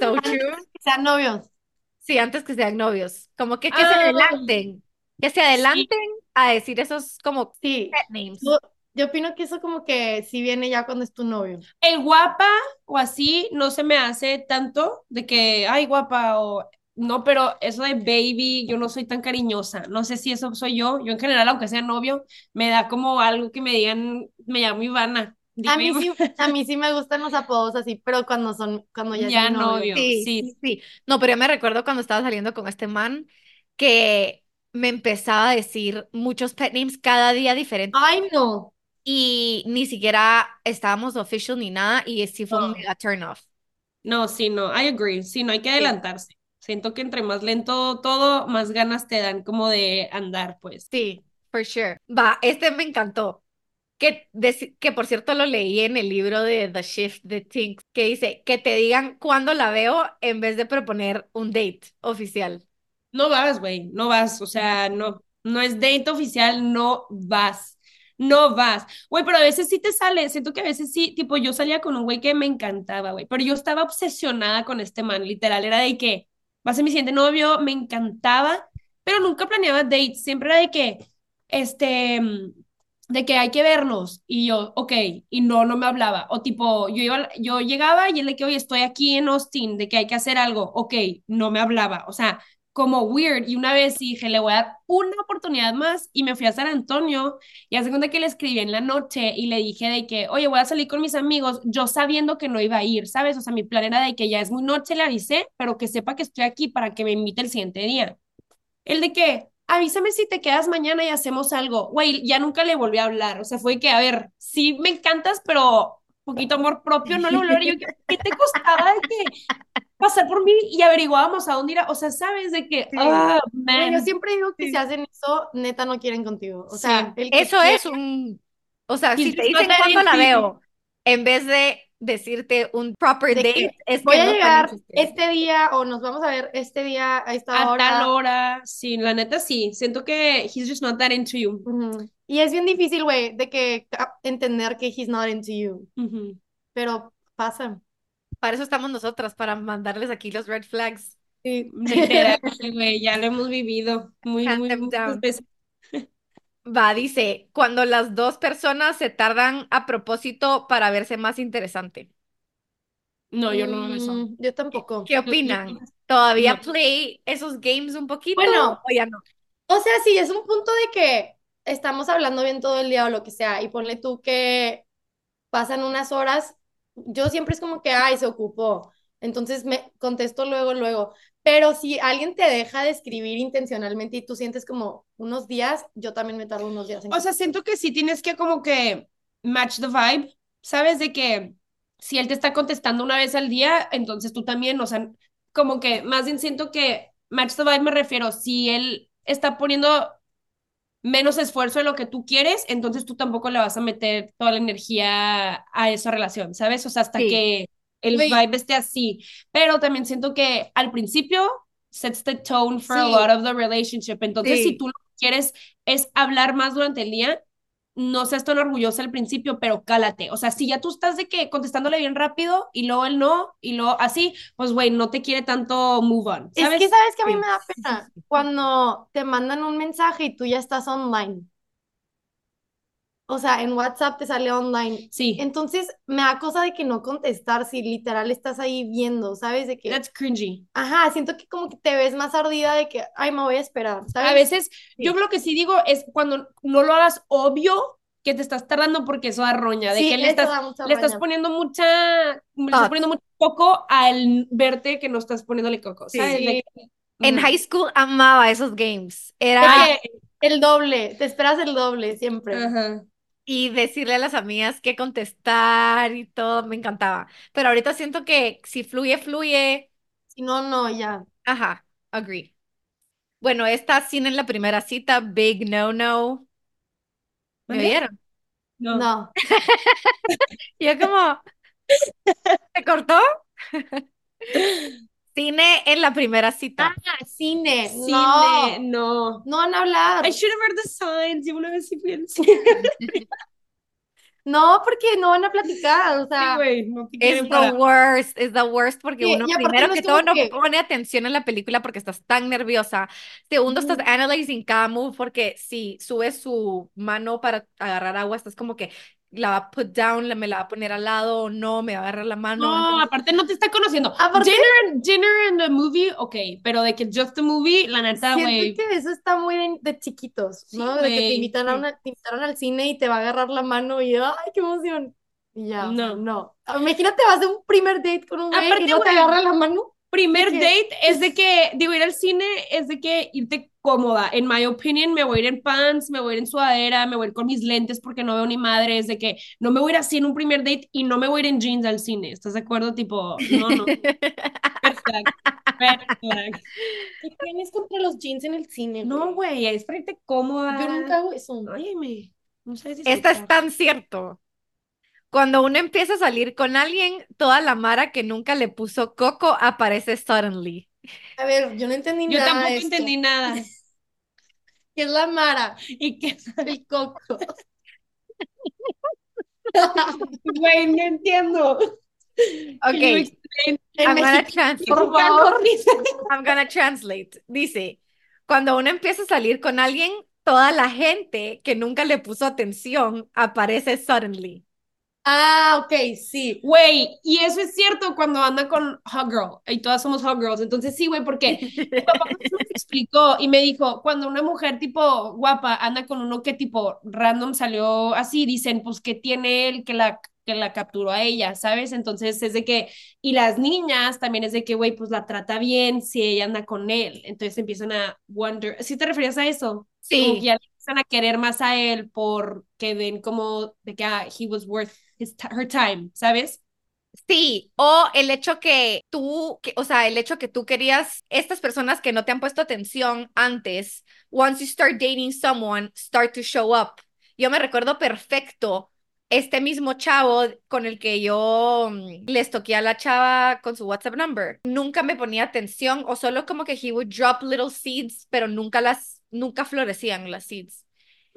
So Antes true. que sean novios. Sí, antes que sean novios. Como que que se Ah. adelanten, que se adelanten a decir esos como Sí. pet names. Yo, yo opino que eso como que sí viene ya cuando es tu novio. El guapa o así no se me hace tanto de que, ay, guapa o no, pero eso de baby, yo no soy tan cariñosa. No sé si eso soy yo. Yo en general, aunque sea novio, me da como algo que me digan, me llamo Ivana. A mí, sí, a mí sí me gustan los apodos así, pero cuando son, cuando ya, es Ya novio. novio. Sí, sí. sí, sí. No, pero yo me recuerdo cuando estaba saliendo con este man que me empezaba a decir muchos pet names cada día diferentes Ay, no. y ni siquiera estábamos official ni nada y sí fue un No. mega turn off. No, sí, no, I agree. Sí, no hay que adelantarse. Siento que entre más lento todo, más ganas te dan como de andar, pues. Sí, for sure. Va, este me encantó. Que, deci- que por cierto lo leí en el libro de The Shift de Things, que dice que te digan cuándo la veo en vez de proponer un date oficial. No vas, güey, no vas, o sea, no, no es date oficial, no vas, no vas. Güey, pero a veces sí te sale, siento que a veces sí, tipo, yo salía con un güey que me encantaba, güey, pero yo estaba obsesionada con este man, literal, era de que va a ser mi siguiente novio, me encantaba, pero nunca planeaba dates, siempre era de que, este, de que hay que vernos, y yo, ok, y no, no me hablaba, o tipo, yo iba, yo llegaba y él de que, oye, estoy aquí en Austin, de que hay que hacer algo, ok, no me hablaba, o sea, como weird. Y una vez dije, le voy a dar una oportunidad más y me fui a San Antonio y hace cuenta que le escribí en la noche y le dije de que, oye, voy a salir con mis amigos, yo sabiendo que no iba a ir, ¿sabes? O sea, mi plan era de que ya es muy noche, le avisé, pero que sepa que estoy aquí para que me invite el siguiente día. El de que, avísame si te quedas mañana y hacemos algo. Güey, ya nunca le volví a hablar. O sea, fue que, a ver, sí me encantas, pero poquito amor propio, no le. Y yo, ¿qué te costaba de que pasar por mí y averiguábamos a dónde ir? O sea, ¿sabes? De que, Sí. ah, Güey, man. yo siempre digo que Sí. si hacen eso, neta no quieren contigo. O sea, Sí. que Eso quiere- es un, o sea, si He's te just dicen not that cuándo la into you. veo, en vez de decirte un proper De que date, es Voy que a no llegar este día o nos vamos a ver este día a esta A hora. tal hora, sí, la neta sí. Siento que he's just not that into you. Ujú. Y es bien difícil, güey, de que ca- entender que he's not into you. Ujú. Pero pasa. Para eso estamos nosotras, para mandarles aquí los red flags. Sí. *laughs* *laughs* Güey, ya lo hemos vivido muy, Hand muy, muchas down. veces. Va, dice, cuando las dos personas se tardan a propósito para verse más interesante. No, yo no hago eso. Mm, yo tampoco. ¿Qué opinan? ¿Todavía No. play esos games un poquito Bueno. o ya no? O sea, sí, es un punto de que estamos hablando bien todo el día o lo que sea, y ponle tú que pasan unas horas, yo siempre es como que, ay, se ocupó. Entonces me contesto luego, luego. Pero si alguien te deja de escribir intencionalmente y tú sientes como unos días, yo también me tardo unos días en O sea, siento que sí tienes que como que match the vibe, ¿sabes? De que si él te está contestando una vez al día, entonces tú también, o sea, como que más bien siento que match the vibe me refiero, si él está poniendo menos esfuerzo de lo que tú quieres, entonces tú tampoco le vas a meter toda la energía a esa relación, ¿sabes? O sea, hasta Sí. que el vibe esté así. Pero también siento que al principio sets the tone for a lot of the relationship. Entonces, Sí. si tú lo que quieres es hablar más durante el día, no seas tan orgullosa al principio, pero cálate. O sea, si ya tú estás de que contestándole bien rápido y luego él no, y luego así, pues güey, no te quiere tanto move on, Es que sabes que a mí me da pena cuando te mandan un mensaje y tú ya estás online. O sea, en WhatsApp te sale online. Sí, Entonces me da cosa de que no contestar si literal estás ahí viendo, ¿sabes? De que, that's cringy. ajá, siento que como que te ves más ardida de que, ay, me voy a esperar, ¿sabes? A veces, Sí. yo lo que sí digo es cuando no lo hagas obvio que te estás tardando porque eso da roña, de Sí, que le estás, le estás poniendo mucha, le estás poniendo mucho coco al verte que no estás poniéndole coco, Sí. ¿sabes? De Sí. que- En Mm. high school amaba esos games. Era que el doble, te esperas el doble siempre. Ajá. Y decirle a las amigas qué contestar y todo, me encantaba. Pero ahorita siento que si fluye, fluye. Si no, no, ya. Ajá, agree. Bueno, esta sin en la primera cita, big no no. ¿Me vieron? No. No. *laughs* Yo como, ¿se cortó? *laughs* Cine en la primera cita. Ah, cine. Cine, No. no. No van a hablar. I should have read the signs. Y una vez sí fui al cine. No, porque no van a platicar, o Sí, sea, no Es quieren the para. worst, es the worst porque Sí, uno primero no que todo no que- pone atención en la película porque estás tan nerviosa. Segundo, estás Ujú. analyzing cada move porque si subes su mano para agarrar agua, estás como que la va a put down, la- me la va a poner al lado o no, me va a agarrar la mano. No, entonces- aparte no te está conociendo. Aparte- Dinner, dinner in the movie, ok, pero de que just the movie, la neta, Siento güey. que eso está muy de, de chiquitos, Sí, ¿no? De que te invitan a una, te invitaron al cine y te va a agarrar la mano y ¡ay, qué emoción! Y ya, No. no. Imagínate, vas a un primer date con un güey y no te güey, agarra la mano. Primer date es de que, digo, ir al cine es de que irte cómoda. En my opinion, me voy a ir en pants, me voy a ir en sudadera, me voy a ir con mis lentes porque no veo ni madre. Es de que no me voy a ir así en un primer date y no me voy a ir en jeans al cine. ¿Estás de acuerdo? Tipo, no, no. *laughs* Red flag. ¿Qué tienes contra los jeans en el cine? No, güey, es para irte cómoda. Yo nunca hago eso. Óyeme, no sé si Esta es tan cierto. Cuando uno empieza a salir con alguien, toda la mara que nunca le puso coco aparece suddenly. A ver, yo no entendí Yo nada de tampoco esto. entendí nada. *laughs* ¿Qué es la Mara? Y que, *laughs* El coco. *laughs* güey, no entiendo. Ok, I'm gonna translate. por favor. I'm gonna translate. Dice, cuando uno empieza a salir con alguien, toda la gente que nunca le puso atención aparece suddenly. Ah, ok, sí. Güey, y eso es cierto cuando anda con Hot Girl, y todas somos Hot Girls, entonces sí, güey, porque mi papá *laughs* me explicó y me dijo, cuando una mujer tipo guapa anda con uno que tipo random salió así, dicen, pues que tiene él que la, que la capturó a ella, ¿sabes? Entonces es de que, y las niñas también es de que, güey, pues la trata bien si ella anda con él, entonces empiezan a wonder, ¿sí te referías a eso? Sí, a querer más a él porque ven como de que ah, he was worth his her time, ¿sabes? sí. O el hecho que tú, que, o sea, el hecho que tú querías, estas personas que no te han puesto atención antes, once you start dating someone, start to show up. Yo me recuerdo perfecto este mismo chavo con el que yo mm, les toqué a la chava con su WhatsApp number. Nunca me ponía atención o solo como que he would drop little seeds, pero nunca las, nunca florecían las seeds.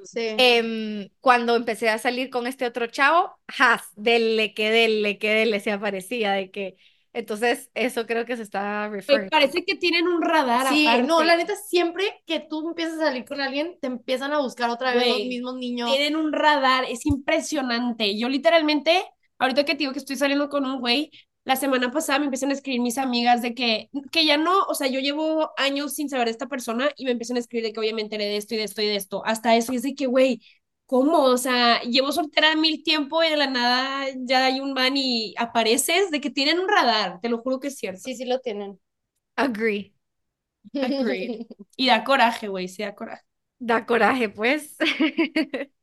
Sí. Em, cuando empecé a salir con este otro chavo, has, dele que dele que dele se aparecía de que entonces eso creo que se está referring. parece que tienen un radar Sí, aparte. no, la neta, siempre que tú empiezas a salir con alguien, te empiezan a buscar otra vez los Güey, mismos niños. Tienen un radar, es impresionante. Yo literalmente, ahorita que te digo que estoy saliendo con un güey, la semana pasada me empiezan a escribir mis amigas de que, que ya no, o sea, yo llevo años sin saber de esta persona y me empiezan a escribir de que oye, me enteré de esto y de esto y de esto. Hasta eso, y es de que, güey, ¿cómo? O sea, llevo soltera mil tiempo y de la nada ya hay un man y apareces, de que tienen un radar, te lo juro que es cierto. Sí, sí lo tienen. Agree. Agreed. *laughs* Y da coraje, güey, sí da coraje. Da coraje, pues. *laughs*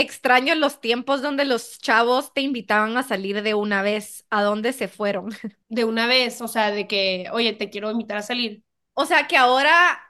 Extraño los tiempos donde los chavos te invitaban a salir de una vez. ¿A dónde se fueron? *laughs* De una vez, o sea, de que, oye, te quiero invitar a salir. O sea que ahora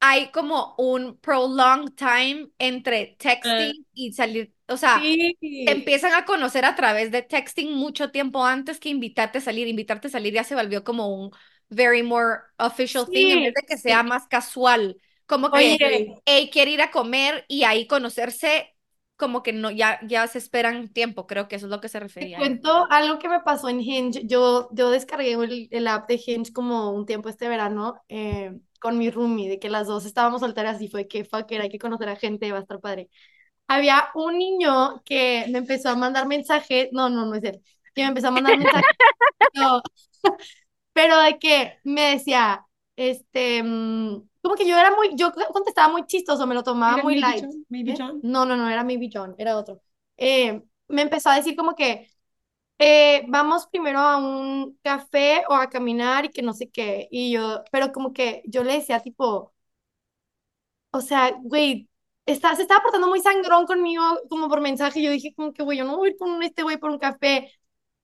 hay como un prolonged time entre texting y salir. O sea, Sí. te empiezan a conocer a través de texting mucho tiempo antes que invitarte a salir. Invitarte a salir ya se volvió como un very more official thing en vez de que sea más casual. Como que, Oye, hey, quiere ir a comer y ahí conocerse, como que no, ya, ya se esperan tiempo. Creo que eso es lo que se Te refería. cuento algo que me pasó en Hinge. Yo, yo descargué el, el app de Hinge como un tiempo este verano eh, con mi roomie, de que las dos estábamos solteras y fue que fuck it, hay que conocer a gente, va a estar padre. Había un niño que me empezó a mandar mensajes, no, no, no es él, que me empezó a mandar mensajes, *laughs* no, *laughs* pero de que me decía, este, mm, como que yo era muy, yo contestaba muy chistoso, me lo tomaba ¿Era muy light. John? Maybe ¿Eh? John. No, no, no, era Maybe John, era otro. Eh, me empezó a decir como que eh, vamos primero a un café o a caminar y que no sé qué. Y yo, pero como que yo le decía tipo, o sea, güey, está, se estaba portando muy sangrón conmigo como por mensaje. Yo dije como que, güey, yo no voy a ir con este güey por un café.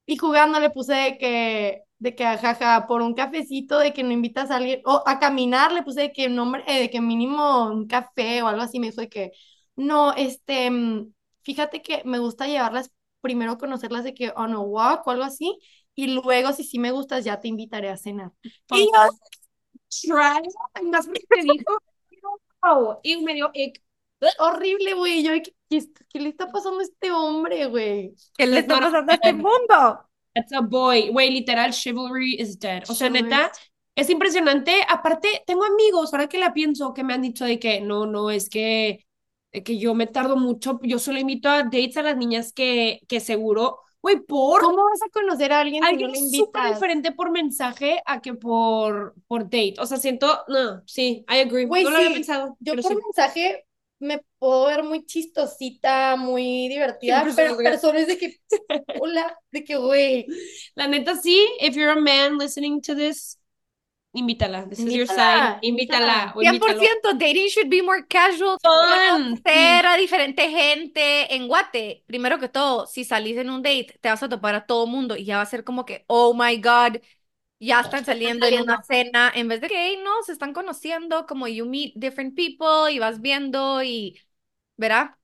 Y jugando le puse que, de que, jaja, por un cafecito, de que no invitas a alguien, o a caminar le puse de que nombre, eh, de que mínimo un café o algo así. Me dijo de que, no, este, mm, fíjate que me gusta llevarlas, primero conocerlas de que on a walk o algo así, y luego si sí me gustas ya te invitaré a cenar. Y yo, Try. Más te dijo. Wow. Y me dio ick. horrible, güey, yo, ¿qué, qué, le está pasando a este hombre, güey? ¿Qué le está pasando a este mundo? That's a boy. Güey, literal, chivalry is dead. O sea, Chivalry. neta, es impresionante. Aparte, tengo amigos, ahora que la pienso, que me han dicho de que no, no, es que que yo me tardo mucho, yo solo invito a dates a las niñas que, que seguro, güey, por ¿Cómo vas a conocer a alguien no alguien le súper diferente por mensaje a que por, por date. O sea, siento, no, sí, I agree. Güey, no lo había sí, pensado, Yo por sí. mensaje me puedo ver muy chistosita, muy divertida, pero personas de que, hola, de que, güey, La neta, sí, if you're a man listening to this, invítala. This is your Invítala, sign. Invítala. o 100% invítalo. dating should be more casual. Conocer a diferente gente en Guate. Primero que todo, si salís en un date, te vas a topar a todo mundo y ya va a ser como que, oh my God, ya están saliendo en una cena. En vez de que, hey, no, se están conociendo, como you meet different people y vas viendo y, ¿verdad?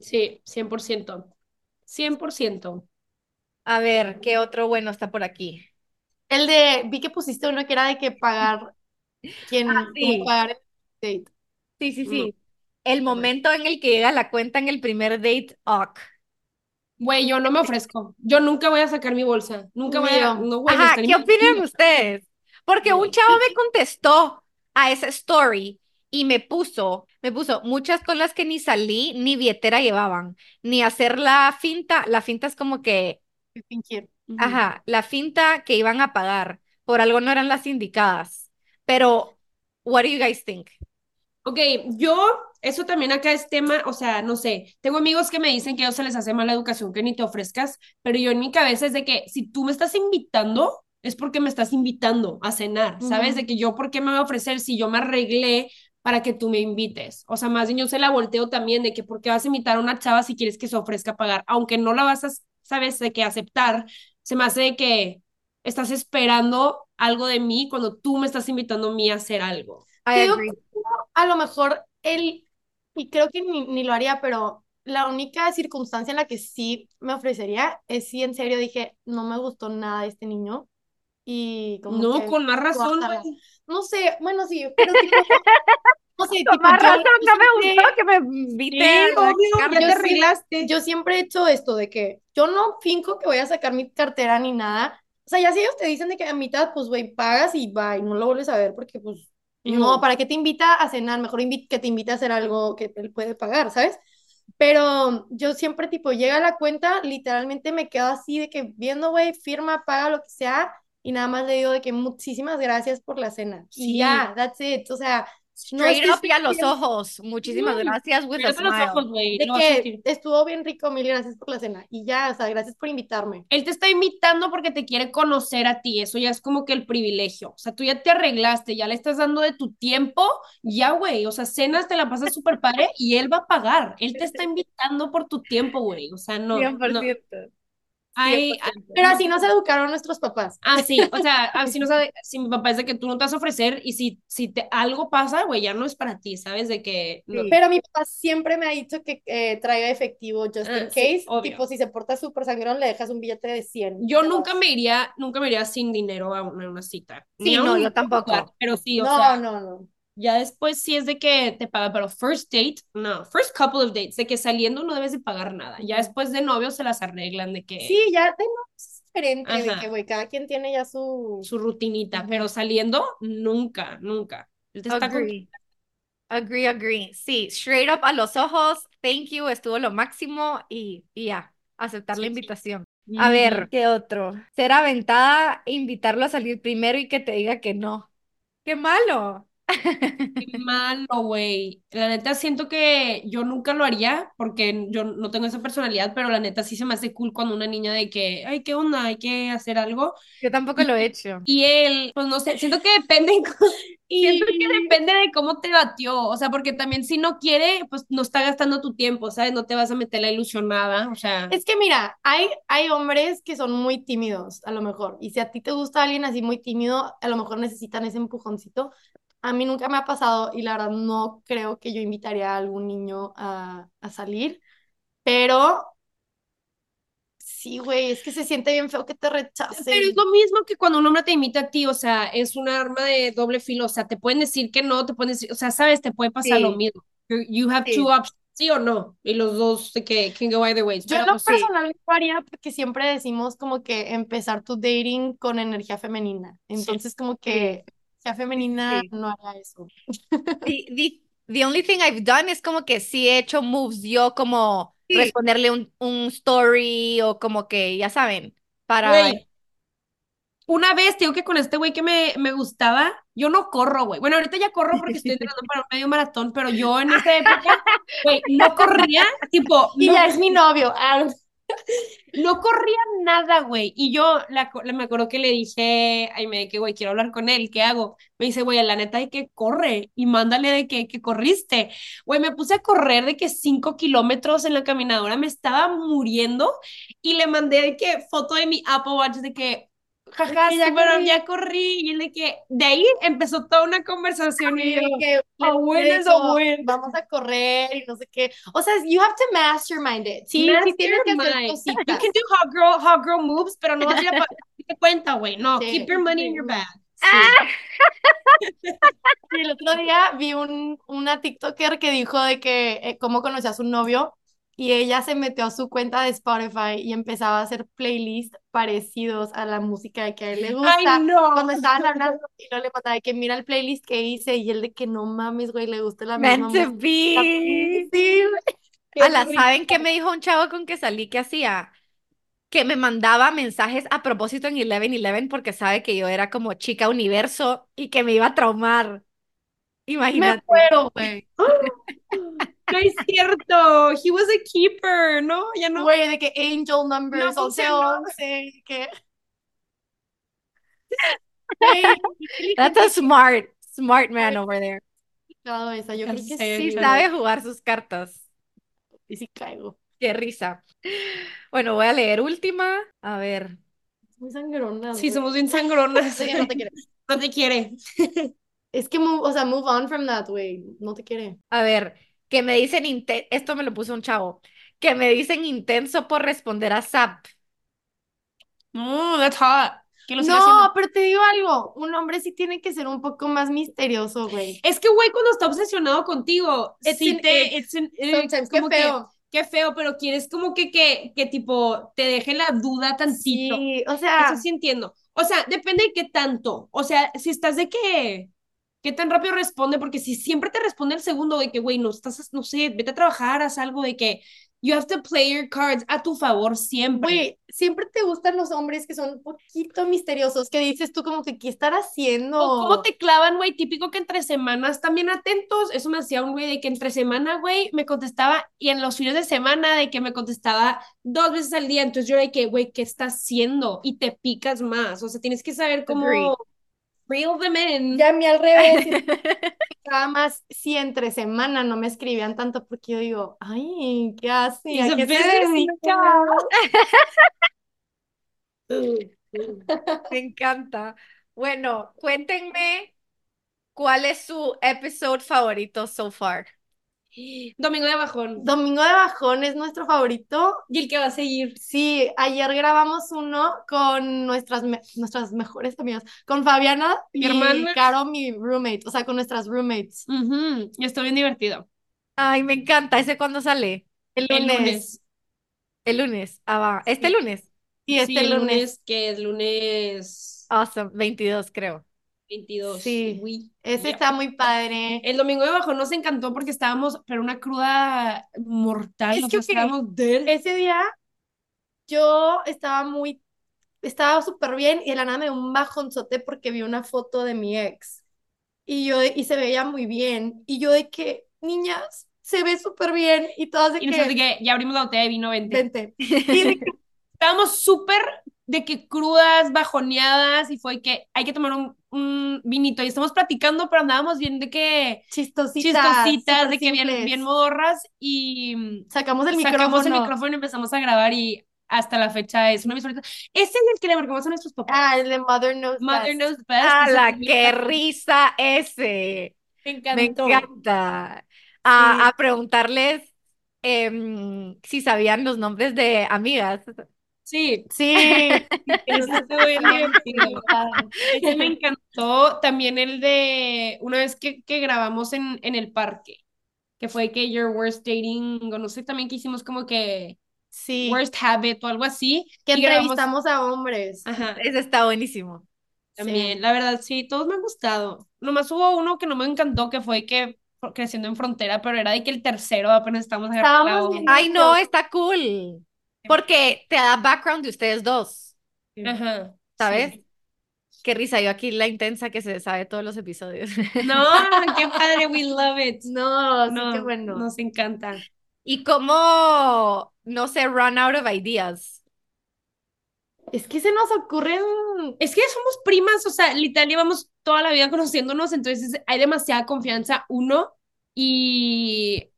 Sí, 100%. 100%. A ver, ¿qué otro bueno está por aquí? el de, vi que pusiste uno que era de que pagar, *laughs* quien, Ah, sí. pagar el date. Sí, sí, Mm. sí. El momento en el que llega la cuenta en el primer date, ok. Güey, yo no me ofrezco. Yo nunca voy a sacar mi bolsa. Nunca voy a. No, güey, Ajá, ¿qué opinan ustedes? Porque un chavo me contestó a esa story y me puso, me puso muchas con las que ni salí ni billetera llevaban, ni hacer la finta, la finta es como que, fingir. Ajá, la finta que iban a pagar, por algo no eran las indicadas. Pero, what do you guys think? Ok, yo, eso también acá es tema, o sea, no sé, tengo amigos que me dicen que a ellos se les hace mala educación que ni te ofrezcas, pero yo en mi cabeza es de que si tú me estás invitando, es porque me estás invitando a cenar, ¿sabes? De que yo, ¿por qué me voy a ofrecer si yo me arreglé para que tú me invites? O sea, más bien yo se la volteo también de que ¿por qué vas a invitar a una chava si quieres que se ofrezca a pagar? Aunque no la vas a, ¿sabes? De que aceptar, se me hace de que estás esperando algo de mí cuando tú me estás invitando a mí a hacer algo. Creo a lo mejor él, y creo que ni, ni lo haría, pero la única circunstancia en la que sí me ofrecería es si en serio dije, no me gustó nada este niño y como No, que con más razón, güey. No sé, bueno, sí, pero tipo, *laughs* no sé, tipo, más yo- razón, yo no me gustó que me Sí, ya yo te sí- arreglaste. Yo siempre he hecho esto de que yo no finco que voy a sacar mi cartera ni nada. O sea, ya si ellos te dicen de que a mitad, pues, güey, pagas y va, y no lo vuelves a ver porque, pues, no. ¿para qué te invita a cenar? Mejor que te invite a hacer algo que él puede pagar, ¿sabes? Pero yo siempre, tipo, llega la cuenta, literalmente me quedo así de que viendo, güey, firma, paga lo que sea, y nada más le digo de que muchísimas gracias por la cena. Sí. Y ya, that's it. O sea, Straight estoy up y a los ojos. Muchísimas Mm, gracias with a smile. ojos, güey. de que sentir. estuvo bien rico, mil gracias por la cena. Y ya, o sea, gracias por invitarme. Él te está invitando porque te quiere conocer a ti, eso ya es como que el privilegio. O sea, tú ya te arreglaste, ya le estás dando de tu tiempo, ya, güey. O sea, cenas te la pasas súper padre y él va a pagar. Él te está invitando por tu tiempo, güey. O sea, no, no. 100%. Hay, 100%. Pero así nos educaron nuestros papás. Ah, sí, o sea, *laughs* así no sabe, si mi papá es de que tú no te vas a ofrecer y si, si te, algo pasa, güey, ya no es para ti, ¿sabes? De que no- Sí. Pero mi papá siempre me ha dicho que eh, traiga efectivo just Ah, in sí, case. obvio. tipo, si se porta súper sangrón, le dejas un billete de 100. yo Te nunca me iría, nunca me iría sin dinero a una, a una cita. Sí, Ni no, un yo tampoco. pero sí, o No, sea, no, no. Ya después sí es de que te paga, pero first date, no, first couple of dates, de que saliendo no debes de pagar nada. Ya después de novio se las arreglan de que Sí, ya de no, es diferente, de que, güey, cada quien tiene ya su... su rutinita, pero saliendo, nunca, nunca. Te está Agree. Agree, agree. Sí, straight up a los ojos. Thank you, estuvo lo máximo y, y ya, aceptar la sí. invitación. A ver, ¿qué otro? Ser aventada e invitarlo a salir primero y que te diga que no. ¡Qué malo! Qué malo, güey. La neta siento que yo nunca lo haría porque yo no tengo esa personalidad, pero la neta sí se me hace cool cuando una niña de que, ay, ¿qué onda? Hay que hacer algo. Yo tampoco lo he hecho. Y él, pues no sé, siento que depende, *laughs* siento que depende de cómo te batió. O sea, porque también si no quiere, pues no está gastando tu tiempo, ¿sabes? No te vas a meter la ilusionada. O sea, Es que mira, hay, hay hombres que son muy tímidos, a lo mejor. Y si a ti te gusta alguien así muy tímido, a lo mejor necesitan ese empujoncito. A mí nunca me ha pasado y la verdad no creo que yo invitaría a algún niño a, a salir. Pero sí, güey, es que se siente bien feo que te rechacen. Pero es lo mismo que cuando un hombre te invita a ti, o sea, es un arma de doble filo, o sea, te pueden decir que no, te pueden decir, o sea, sabes, te puede pasar lo Sí. mismo. You, have Sí. two options, sí o no, y los dos de que can go either ways. Yo en lo pues sí, personal lo haría porque siempre decimos como que empezar tu dating con energía femenina. Entonces como que energía femenina Sí. no haría eso. Di- *laughs* di- The only thing I've done es como que sí he hecho moves yo como Sí. responderle un, un story o como que, ya saben, para... Güey, una vez, digo que con este güey que me, me gustaba, yo no corro, güey. Bueno, ahorita ya corro porque estoy entrenando para un medio maratón, pero yo en esa *laughs* época, güey, no corría, tipo, Y no, ya es mi novio. Ah, no corría nada, güey. Y yo la, la- me acuerdo que le dije, ay, me que, güey, quiero hablar con él, ¿qué hago? Me dice, güey, la neta de que corre y mándale de que, que corriste. Güey, me puse a correr de que cinco kilómetros en la caminadora, me estaba muriendo y le mandé de que foto de mi Apple Watch de que, jaja, sí, bueno, corrí. ya corrí. Y de que, de ahí empezó toda una conversación y yo, que a le win is digo, a win. Vamos a correr y no sé qué. O sea, you have to mastermind it. Sí, sí tienes que hacer Mastermind. You cositas. can do hot girl, hot girl moves, pero no vas a ir a *laughs* darte cuenta, güey. No, Sí, keep your money in sí. your bag. *laughs* Y el otro día vi un, una TikToker que dijo de que eh, cómo conocía a su novio y ella se metió a su cuenta de Spotify y empezaba a hacer playlists parecidos a la música que a él le gusta. Ay, no. Cuando estaban hablando y no le mandaba de que mira el playlist que hice y él de que no mames, güey, le gusta la misma Meant to música. be. Sí, Ala. ¿saben qué me dijo un chavo con que salí que hacía? Que me mandaba mensajes a propósito en 11-11 porque sabe que yo era como chica universo y que me iba a traumar. Me Imagínate. muero, güey. *laughs* No es cierto. He was a keeper, ¿no? Ya no. Güey, de que angel numbers, No 11, funcionó. 11, que... *laughs* Qué That's a smart, smart man over there. todo eso. Yo creo que. Sí sabe jugar sus cartas. y sí caigo. Qué risa. Bueno, voy a leer última. A ver. Muy sangrona. Sí, somos bien sangronas. Sí, no te quiere. No te quiere. *laughs* Es que, move, o sea, move on from that, güey. No te quiere. A ver, que me dicen esto me lo puso un chavo, que me dicen intenso por responder a Zap. No, that's hot. No, pero te digo algo. Un hombre sí tiene que ser un poco más misterioso, güey. Es que, güey, cuando está obsesionado contigo, It's sí te, it's an ick, Sometimes, qué como que, feo. qué feo, pero quieres como que, que, que tipo, te deje la duda tantito. Sí, o Eso sea, sí entiendo. O sea, depende de qué tanto. O sea, si estás de que, qué tan rápido responde, porque si siempre te responde el segundo de que, güey, no estás, no sé, vete a trabajar, haz algo de que you have to play your cards a tu favor siempre. güey, siempre te gustan los hombres que son un poquito misteriosos, que dices tú como que, ¿qué estar haciendo? O cómo te clavan, güey, típico que entre semanas también atentos. Eso me hacía un güey de que entre semana, güey, me contestaba y en los fines de semana de que me contestaba dos veces al día. Entonces yo de que, güey, ¿qué estás haciendo? Y te picas más. O sea, tienes que saber cómo reel them in. Ya mí al revés, nada *laughs* más si entre semana no me escribían tanto porque yo digo, ay, ¿qué hace? ¿A qué se? *laughs* Me encanta. Bueno, cuéntenme cuál es su episodio favorito so far. Domingo de bajón. Domingo de Bajón es nuestro favorito. Y el que va a seguir. Sí, ayer grabamos uno con nuestras, me- nuestras mejores amigas, con Fabiana Mi y hermana. Caro, mi roommate, o sea, con nuestras roommates. Ujú, Y estuvo bien divertido. Ay, me encanta. ¿Ese cuándo sale? El El lunes. lunes. El lunes. Ah, va. Este lunes. Sí, este Sí, el lunes. lunes, que es lunes Awesome. 22, creo. 22. Sí. Uy, Ese ya. está muy padre. El domingo de bajón nos encantó porque estábamos, pero una cruda mortal, Es que, estábamos. Ese día yo estaba muy, estaba súper bien y de la nada me dio un bajonzote porque vi una foto de mi ex y yo, y se veía muy bien y yo de que, niñas, se ve súper bien y todas de Y nosotros de que, que ya abrimos la botella de vino 20. vente. Y de que, *laughs* Estábamos súper de que crudas, bajoneadas, y fue que hay que tomar un, un vinito. Y estamos platicando, pero andábamos bien de que chistositas, chistositas, de que bien, bien morras, y Sacamos el sacamos el micrófono. micrófono y empezamos a grabar, y hasta la fecha es una de mis favoritas. Ese es el que le marcamos a nuestros papás. Ah, el de Mother Knows Mother Best. Knows Best. ¡Hala, ese qué risa ese! Me Me encantó. encanta. A, Sí. a preguntarles em, si sabían los nombres de amigas. Sí, Sí, ese estuvo bien divertido. Ese me encantó. También el de una vez que, que grabamos en, en el parque, que fue que Your Worst Dating, o no sé, también que hicimos como que sí, Worst Habit o algo así. que y grabamos- entrevistamos a hombres. Ajá, Ese está buenísimo. también. La verdad, sí, todos me han gustado. Nomás hubo uno que no me encantó, que fue que creciendo en frontera, pero era de que el tercero apenas estamos Estábamos agarrando. Ay, no, está cool. Porque te da background de ustedes dos, Ajá. ¿sabes? sí. Qué risa, yo aquí la intensa que se sabe todos los episodios. No, *laughs* qué padre, we love it. No, sí, No, qué bueno. nos encanta. Y cómo, no sé, run out of ideas. Es que se nos ocurren. Es que somos primas, o sea, literal llevamos toda la vida conociéndonos, entonces hay demasiada confianza, uno, y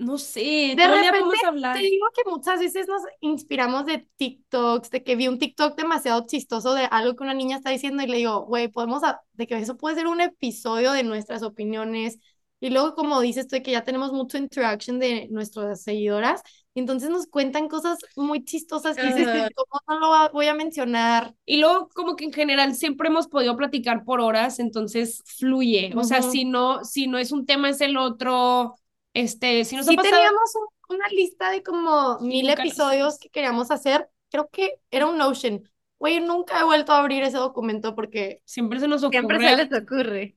no sé, De repente, podemos hablar. Te digo que muchas veces nos inspiramos de TikToks, de que vi un TikTok demasiado chistoso de algo que una niña está diciendo y le digo, güey, podemos, a- de que eso puede ser un episodio de nuestras opiniones. Y luego, como dices tú, de que ya tenemos mucho interaction de nuestras seguidoras, y entonces nos cuentan cosas muy chistosas que dices. ¿cómo no lo voy a mencionar? Y luego, como que en general siempre hemos podido platicar por horas, entonces fluye. O sea, si no, si no es un tema, es el otro. Este, si nos ha Sí pasado. teníamos un- una lista de como mil nunca lo episodios que queríamos hacer. Creo que era un Notion. Güey, nunca he vuelto a abrir ese documento porque Siempre se nos ocurre. Siempre se les ocurre.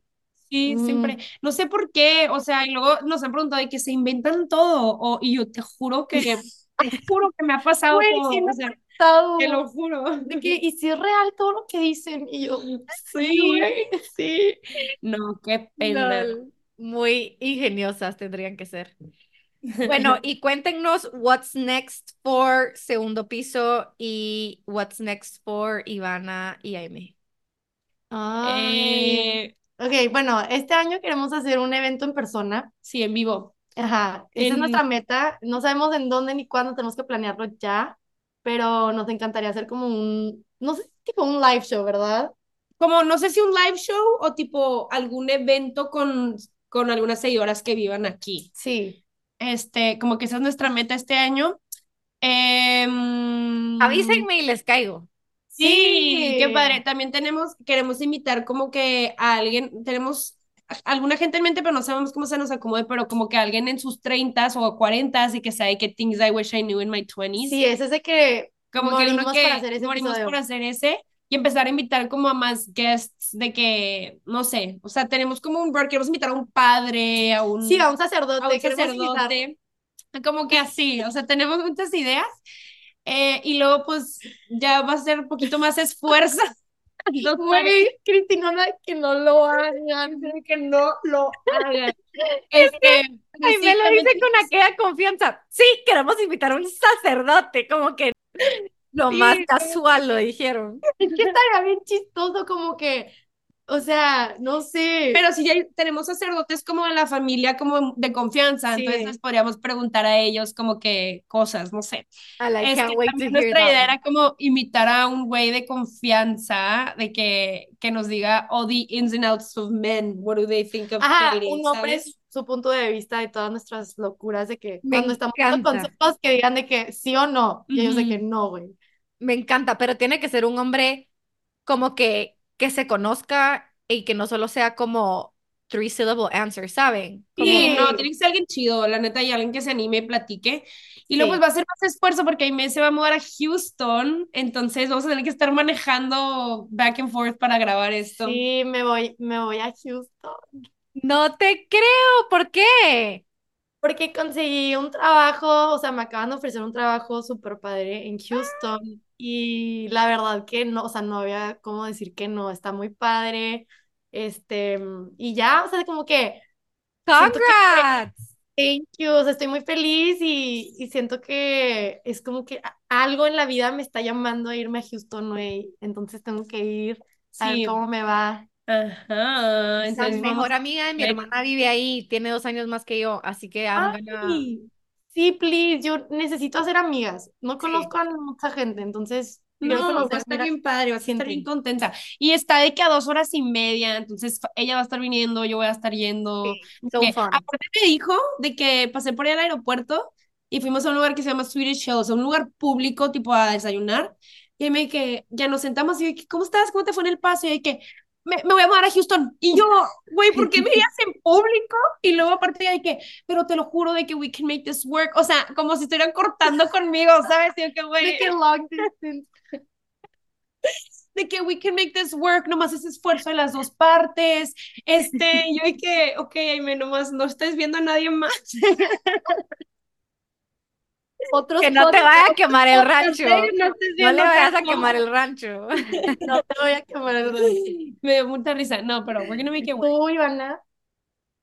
Sí, Mm. siempre. No sé por qué, o sea, y luego nos han preguntado de que se inventan todo, o, y yo te juro que, *laughs* te juro que me ha pasado Güey, todo, sí me o sea, estado te lo juro. de que, y si es real todo lo que dicen. Y yo, *laughs* sí, Sí. güey, sí. No, qué *laughs* pena. Lol. Muy ingeniosas tendrían que ser. Bueno, *laughs* y cuéntenos what's next for Segundo Piso y what's next for Ivana y Aime. Eh, Ok, bueno, este año queremos hacer un evento en persona. sí, en vivo. Ajá, esa es En- nuestra meta. No sabemos en dónde ni cuándo, tenemos que planearlo ya, pero nos encantaría hacer como un, no sé, tipo un live show, ¿verdad? Como, no sé si un live show o tipo algún evento con, con algunas seguidoras que vivan aquí. Sí. Este, como que esa es nuestra meta este año. Em, Avísenme y les caigo. Sí, qué Sí. padre. También tenemos, queremos invitar como que a alguien, tenemos alguna gente en mente, pero no sabemos cómo se nos acomode, pero como que alguien en sus 30s o 40s y que sabe que things I wish I knew in my 20s. Sí, ese es de que como que uno morimos que para hacer ese morimos episodio. por hacer ese y empezar a invitar como a más guests de que, no sé, o sea, tenemos como un, queremos invitar a un padre, a un, Sí, a un a sacerdote, un queremos invitar. sacerdote, como que así, o sea, tenemos muchas ideas. Eh, y luego, pues, ya va a ser un poquito más esfuerzo. *laughs* *laughs* Güey, Cristina, no, que no lo hagan. que no lo hagan. Este, pues, sí, Aime lo dice con aquella confianza. Sí, queremos invitar a un sacerdote, como que lo Sí, más casual lo dijeron. *laughs* Es que estaría bien chistoso, como que, o sea, no sé. Pero si ya tenemos sacerdotes como de la familia, como de confianza, Sí. entonces les podríamos preguntar a ellos como que cosas, no sé. I like, también hear nuestra idea era como invitar a un güey de confianza, de que, que nos diga all the ins and outs of men, what do they think of Ajá, dating, un hombre ¿sabes? su punto de vista de todas nuestras locuras, de que Me cuando estamos encanta. consejos que digan de que sí o no, y ellos de que no, güey. Me encanta, pero tiene que ser un hombre como que, que se conozca y que no solo sea como three syllable answer, ¿saben? Como, Sí, no, tiene que ser alguien chido, la neta, y alguien que se anime y platique. Y luego Sí. pues va a ser más esfuerzo porque Aimee se va a mudar a Houston, entonces vamos a tener que estar manejando back and forth para grabar esto. Sí, me voy, me voy a Houston. no te creo, ¿por qué? Porque conseguí un trabajo, o sea, me acaban de ofrecer un trabajo súper padre en Houston y la verdad que no, o sea, no había cómo decir que no, está muy padre, este, y ya, o sea, como que, Siento que- Congrats. thank you, o sea, estoy muy feliz y, y siento que es como que algo en la vida me está llamando a irme a Houston, güey, entonces tengo que ir a ver Sí, cómo me va. ajá, entonces mejor amiga de mi hermana vive ahí, tiene dos años más que yo, así que I'm gonna- sí, please, yo necesito hacer amigas, no Sí. conozco a mucha gente, entonces No, va a estar bien padre, va a estar bien contenta. Y está de que a dos horas y media, entonces ella va a estar viniendo, yo voy a estar yendo. Sí, so Que, aparte me dijo de que pasé por ahí al aeropuerto y fuimos a un lugar que se llama Swedish Shell, o sea, un lugar público tipo a desayunar. Y me que ya nos sentamos y yo, ¿cómo estás? ¿Cómo te fue en el paso? Y de que me, me voy a mudar a Houston. Y yo, güey, ¿por qué me *laughs* en público? Y luego aparte de que, pero te lo juro de que we can make this work. O sea, como si estuvieran cortando conmigo, ¿sabes? Y yo que, De que long distance. *laughs* de que we can make this work, nomás ese esfuerzo de las dos partes. Este, yo y que, ok, Aime, nomás no estés viendo a nadie más. *laughs* Otros Que no te vaya a quemar el rancho. no No le vayas *laughs* a quemar el rancho. No te voy a quemar el rancho. *laughs* Me dio mucha risa. No, pero we're gonna make it work. Tú, Ivana.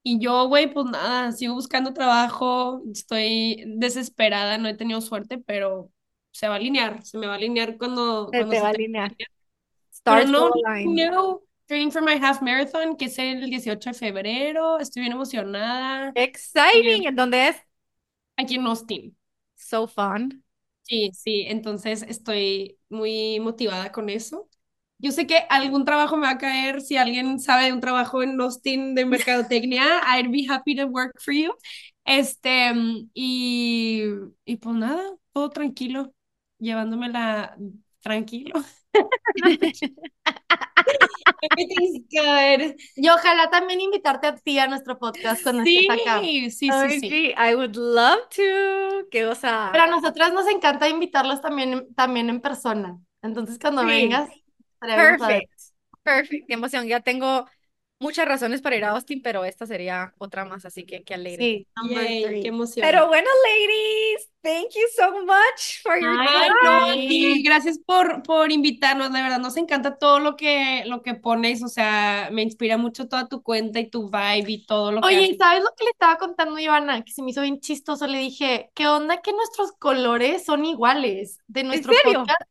Y yo, güey, pues nada, sigo buscando trabajo, estoy desesperada, no he tenido suerte, pero se va a alinear, se me va a alinear cuando, Se cuando te se va a alinear. Pero no, no, training for my half marathon, que es el 18 de febrero, estoy bien emocionada, Exciting. ¿En dónde es? aquí en Austin. So fun. Sí, sí, entonces estoy muy motivada con eso. Yo sé que algún trabajo me va a caer, si alguien sabe de un trabajo en Austin de mercadotecnia, *laughs* I'd be happy to work for you. Este, y, y pues nada, todo tranquilo, llevándomela tranquilo. *laughs* *laughs* *laughs* Everything's good. Y ojalá también invitarte a ti a nuestro podcast cuando Sí, estés acá. sí, sí, sí. sí, I would love to. Qué cosa. Pero a nosotras nos encanta invitarlos también, también en persona. Entonces, cuando Sí. vengas. Perfect. Perfect. Qué emoción. Ya tengo muchas razones para ir a Austin, pero esta sería otra más, así que qué alegre. Sí, Yay, qué emoción. Pero bueno, ladies, thank you so much for your Ay, time. no, Ay. sí, gracias por, por invitarnos, de verdad, nos encanta todo lo que, lo que pones, o sea, me inspira mucho toda tu cuenta y tu vibe y todo lo que Oye, ¿y haces. sabes lo que le estaba contando a Ivana? Que se me hizo bien chistoso. Le dije, ¿qué onda que nuestros colores son iguales de nuestro serio? podcast?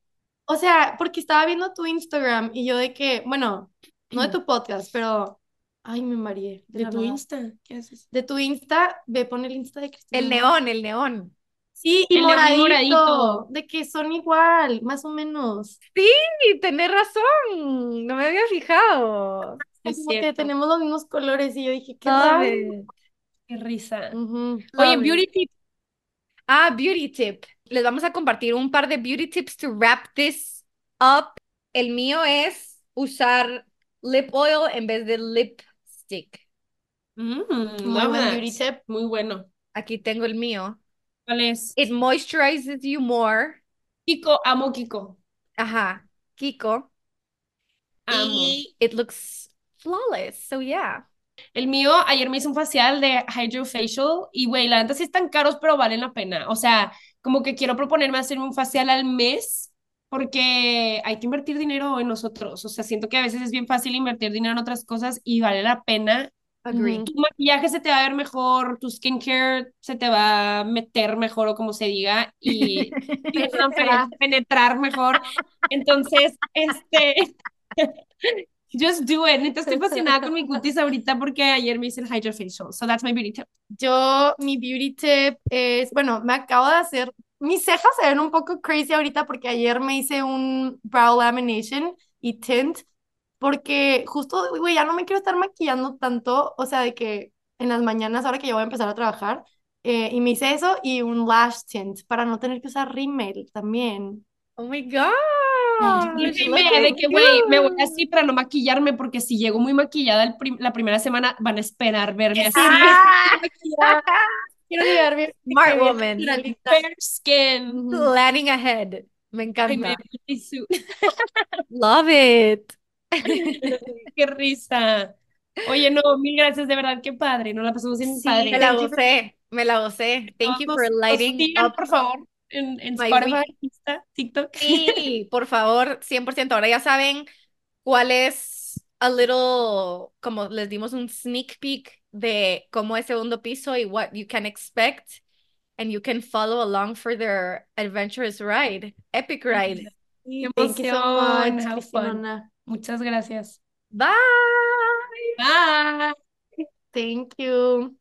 O sea, porque estaba viendo tu Instagram y yo de que, bueno, no de tu podcast, pero, ay, me mareé. de tu nada. Insta, ¿qué haces? De tu Insta, ve, pon el Insta de Cristina. El neón, el neón. Sí, y El moradito, moradito. de que son igual, más o menos. Sí, tenés razón. No me había fijado. Es Como que tenemos los mismos colores y yo dije, qué raro. Qué risa. Oye, beauty tip. Ah, beauty tip. Les vamos a compartir un par de beauty tips to wrap this up. El mío es usar lip oil en vez de Mm, Muy love buen that. beauty tip. Muy bueno. Aquí tengo el mío. ¿Cuál es? It moisturizes you more. Kiko, amo Kiko. Ajá, Kiko. Amo. Y it looks flawless. So yeah. El mío, ayer me hice un facial de Hydrofacial y, güey, la neta sí están caros, pero valen la pena. O sea, como que quiero proponerme hacerme un facial al mes porque hay que invertir dinero en nosotros. O sea, siento que a veces es bien fácil invertir dinero en otras cosas y vale la pena. Agree. Tu maquillaje se te va a ver mejor, tu skincare se te va a meter mejor o como se diga y *laughs* Penetrar. penetrar mejor. Entonces, este, *laughs* just do it. Neta, estoy fascinada con mi cutis ahorita porque ayer me hice el Hydrofacial. So that's my beauty tip. Yo, mi beauty tip es, bueno, me acabo de hacer, mis cejas se ven un poco crazy ahorita porque ayer me hice un brow lamination y tint, porque justo, güey, ya no me quiero estar maquillando tanto, o sea, de que en las mañanas, ahora que ya voy a empezar a trabajar, eh, y me hice eso y un lash tint para no tener que usar rímel también. Oh my gosh. Y look me, de que, güey, me voy así para no maquillarme porque si llego muy maquillada el prim- la primera semana van a esperar verme así. *laughs* *laughs* Quiero llegar bien, *laughs* Smart woman. Fair skin. Planning ahead. Me Ay, me encanta. *laughs* Love it. *laughs* Qué risa. Oye, no, mil gracias, de verdad, qué padre. Nos la pasamos bien Sí, padre. Me la Thank you for- gocé. Me la gocé. Thank you for nos lighting sigan, up por favor, en, en Spotify. Insta, TikTok. Sí, por favor, 100%. Ahora ya saben cuál es a little, como les dimos un sneak peek de cómo es segundo piso y what you can expect. And you can follow along for their adventurous ride, epic ride. Qué Thank you so emoción, much, how fun. Muchas gracias. Bye. Bye. Thank you.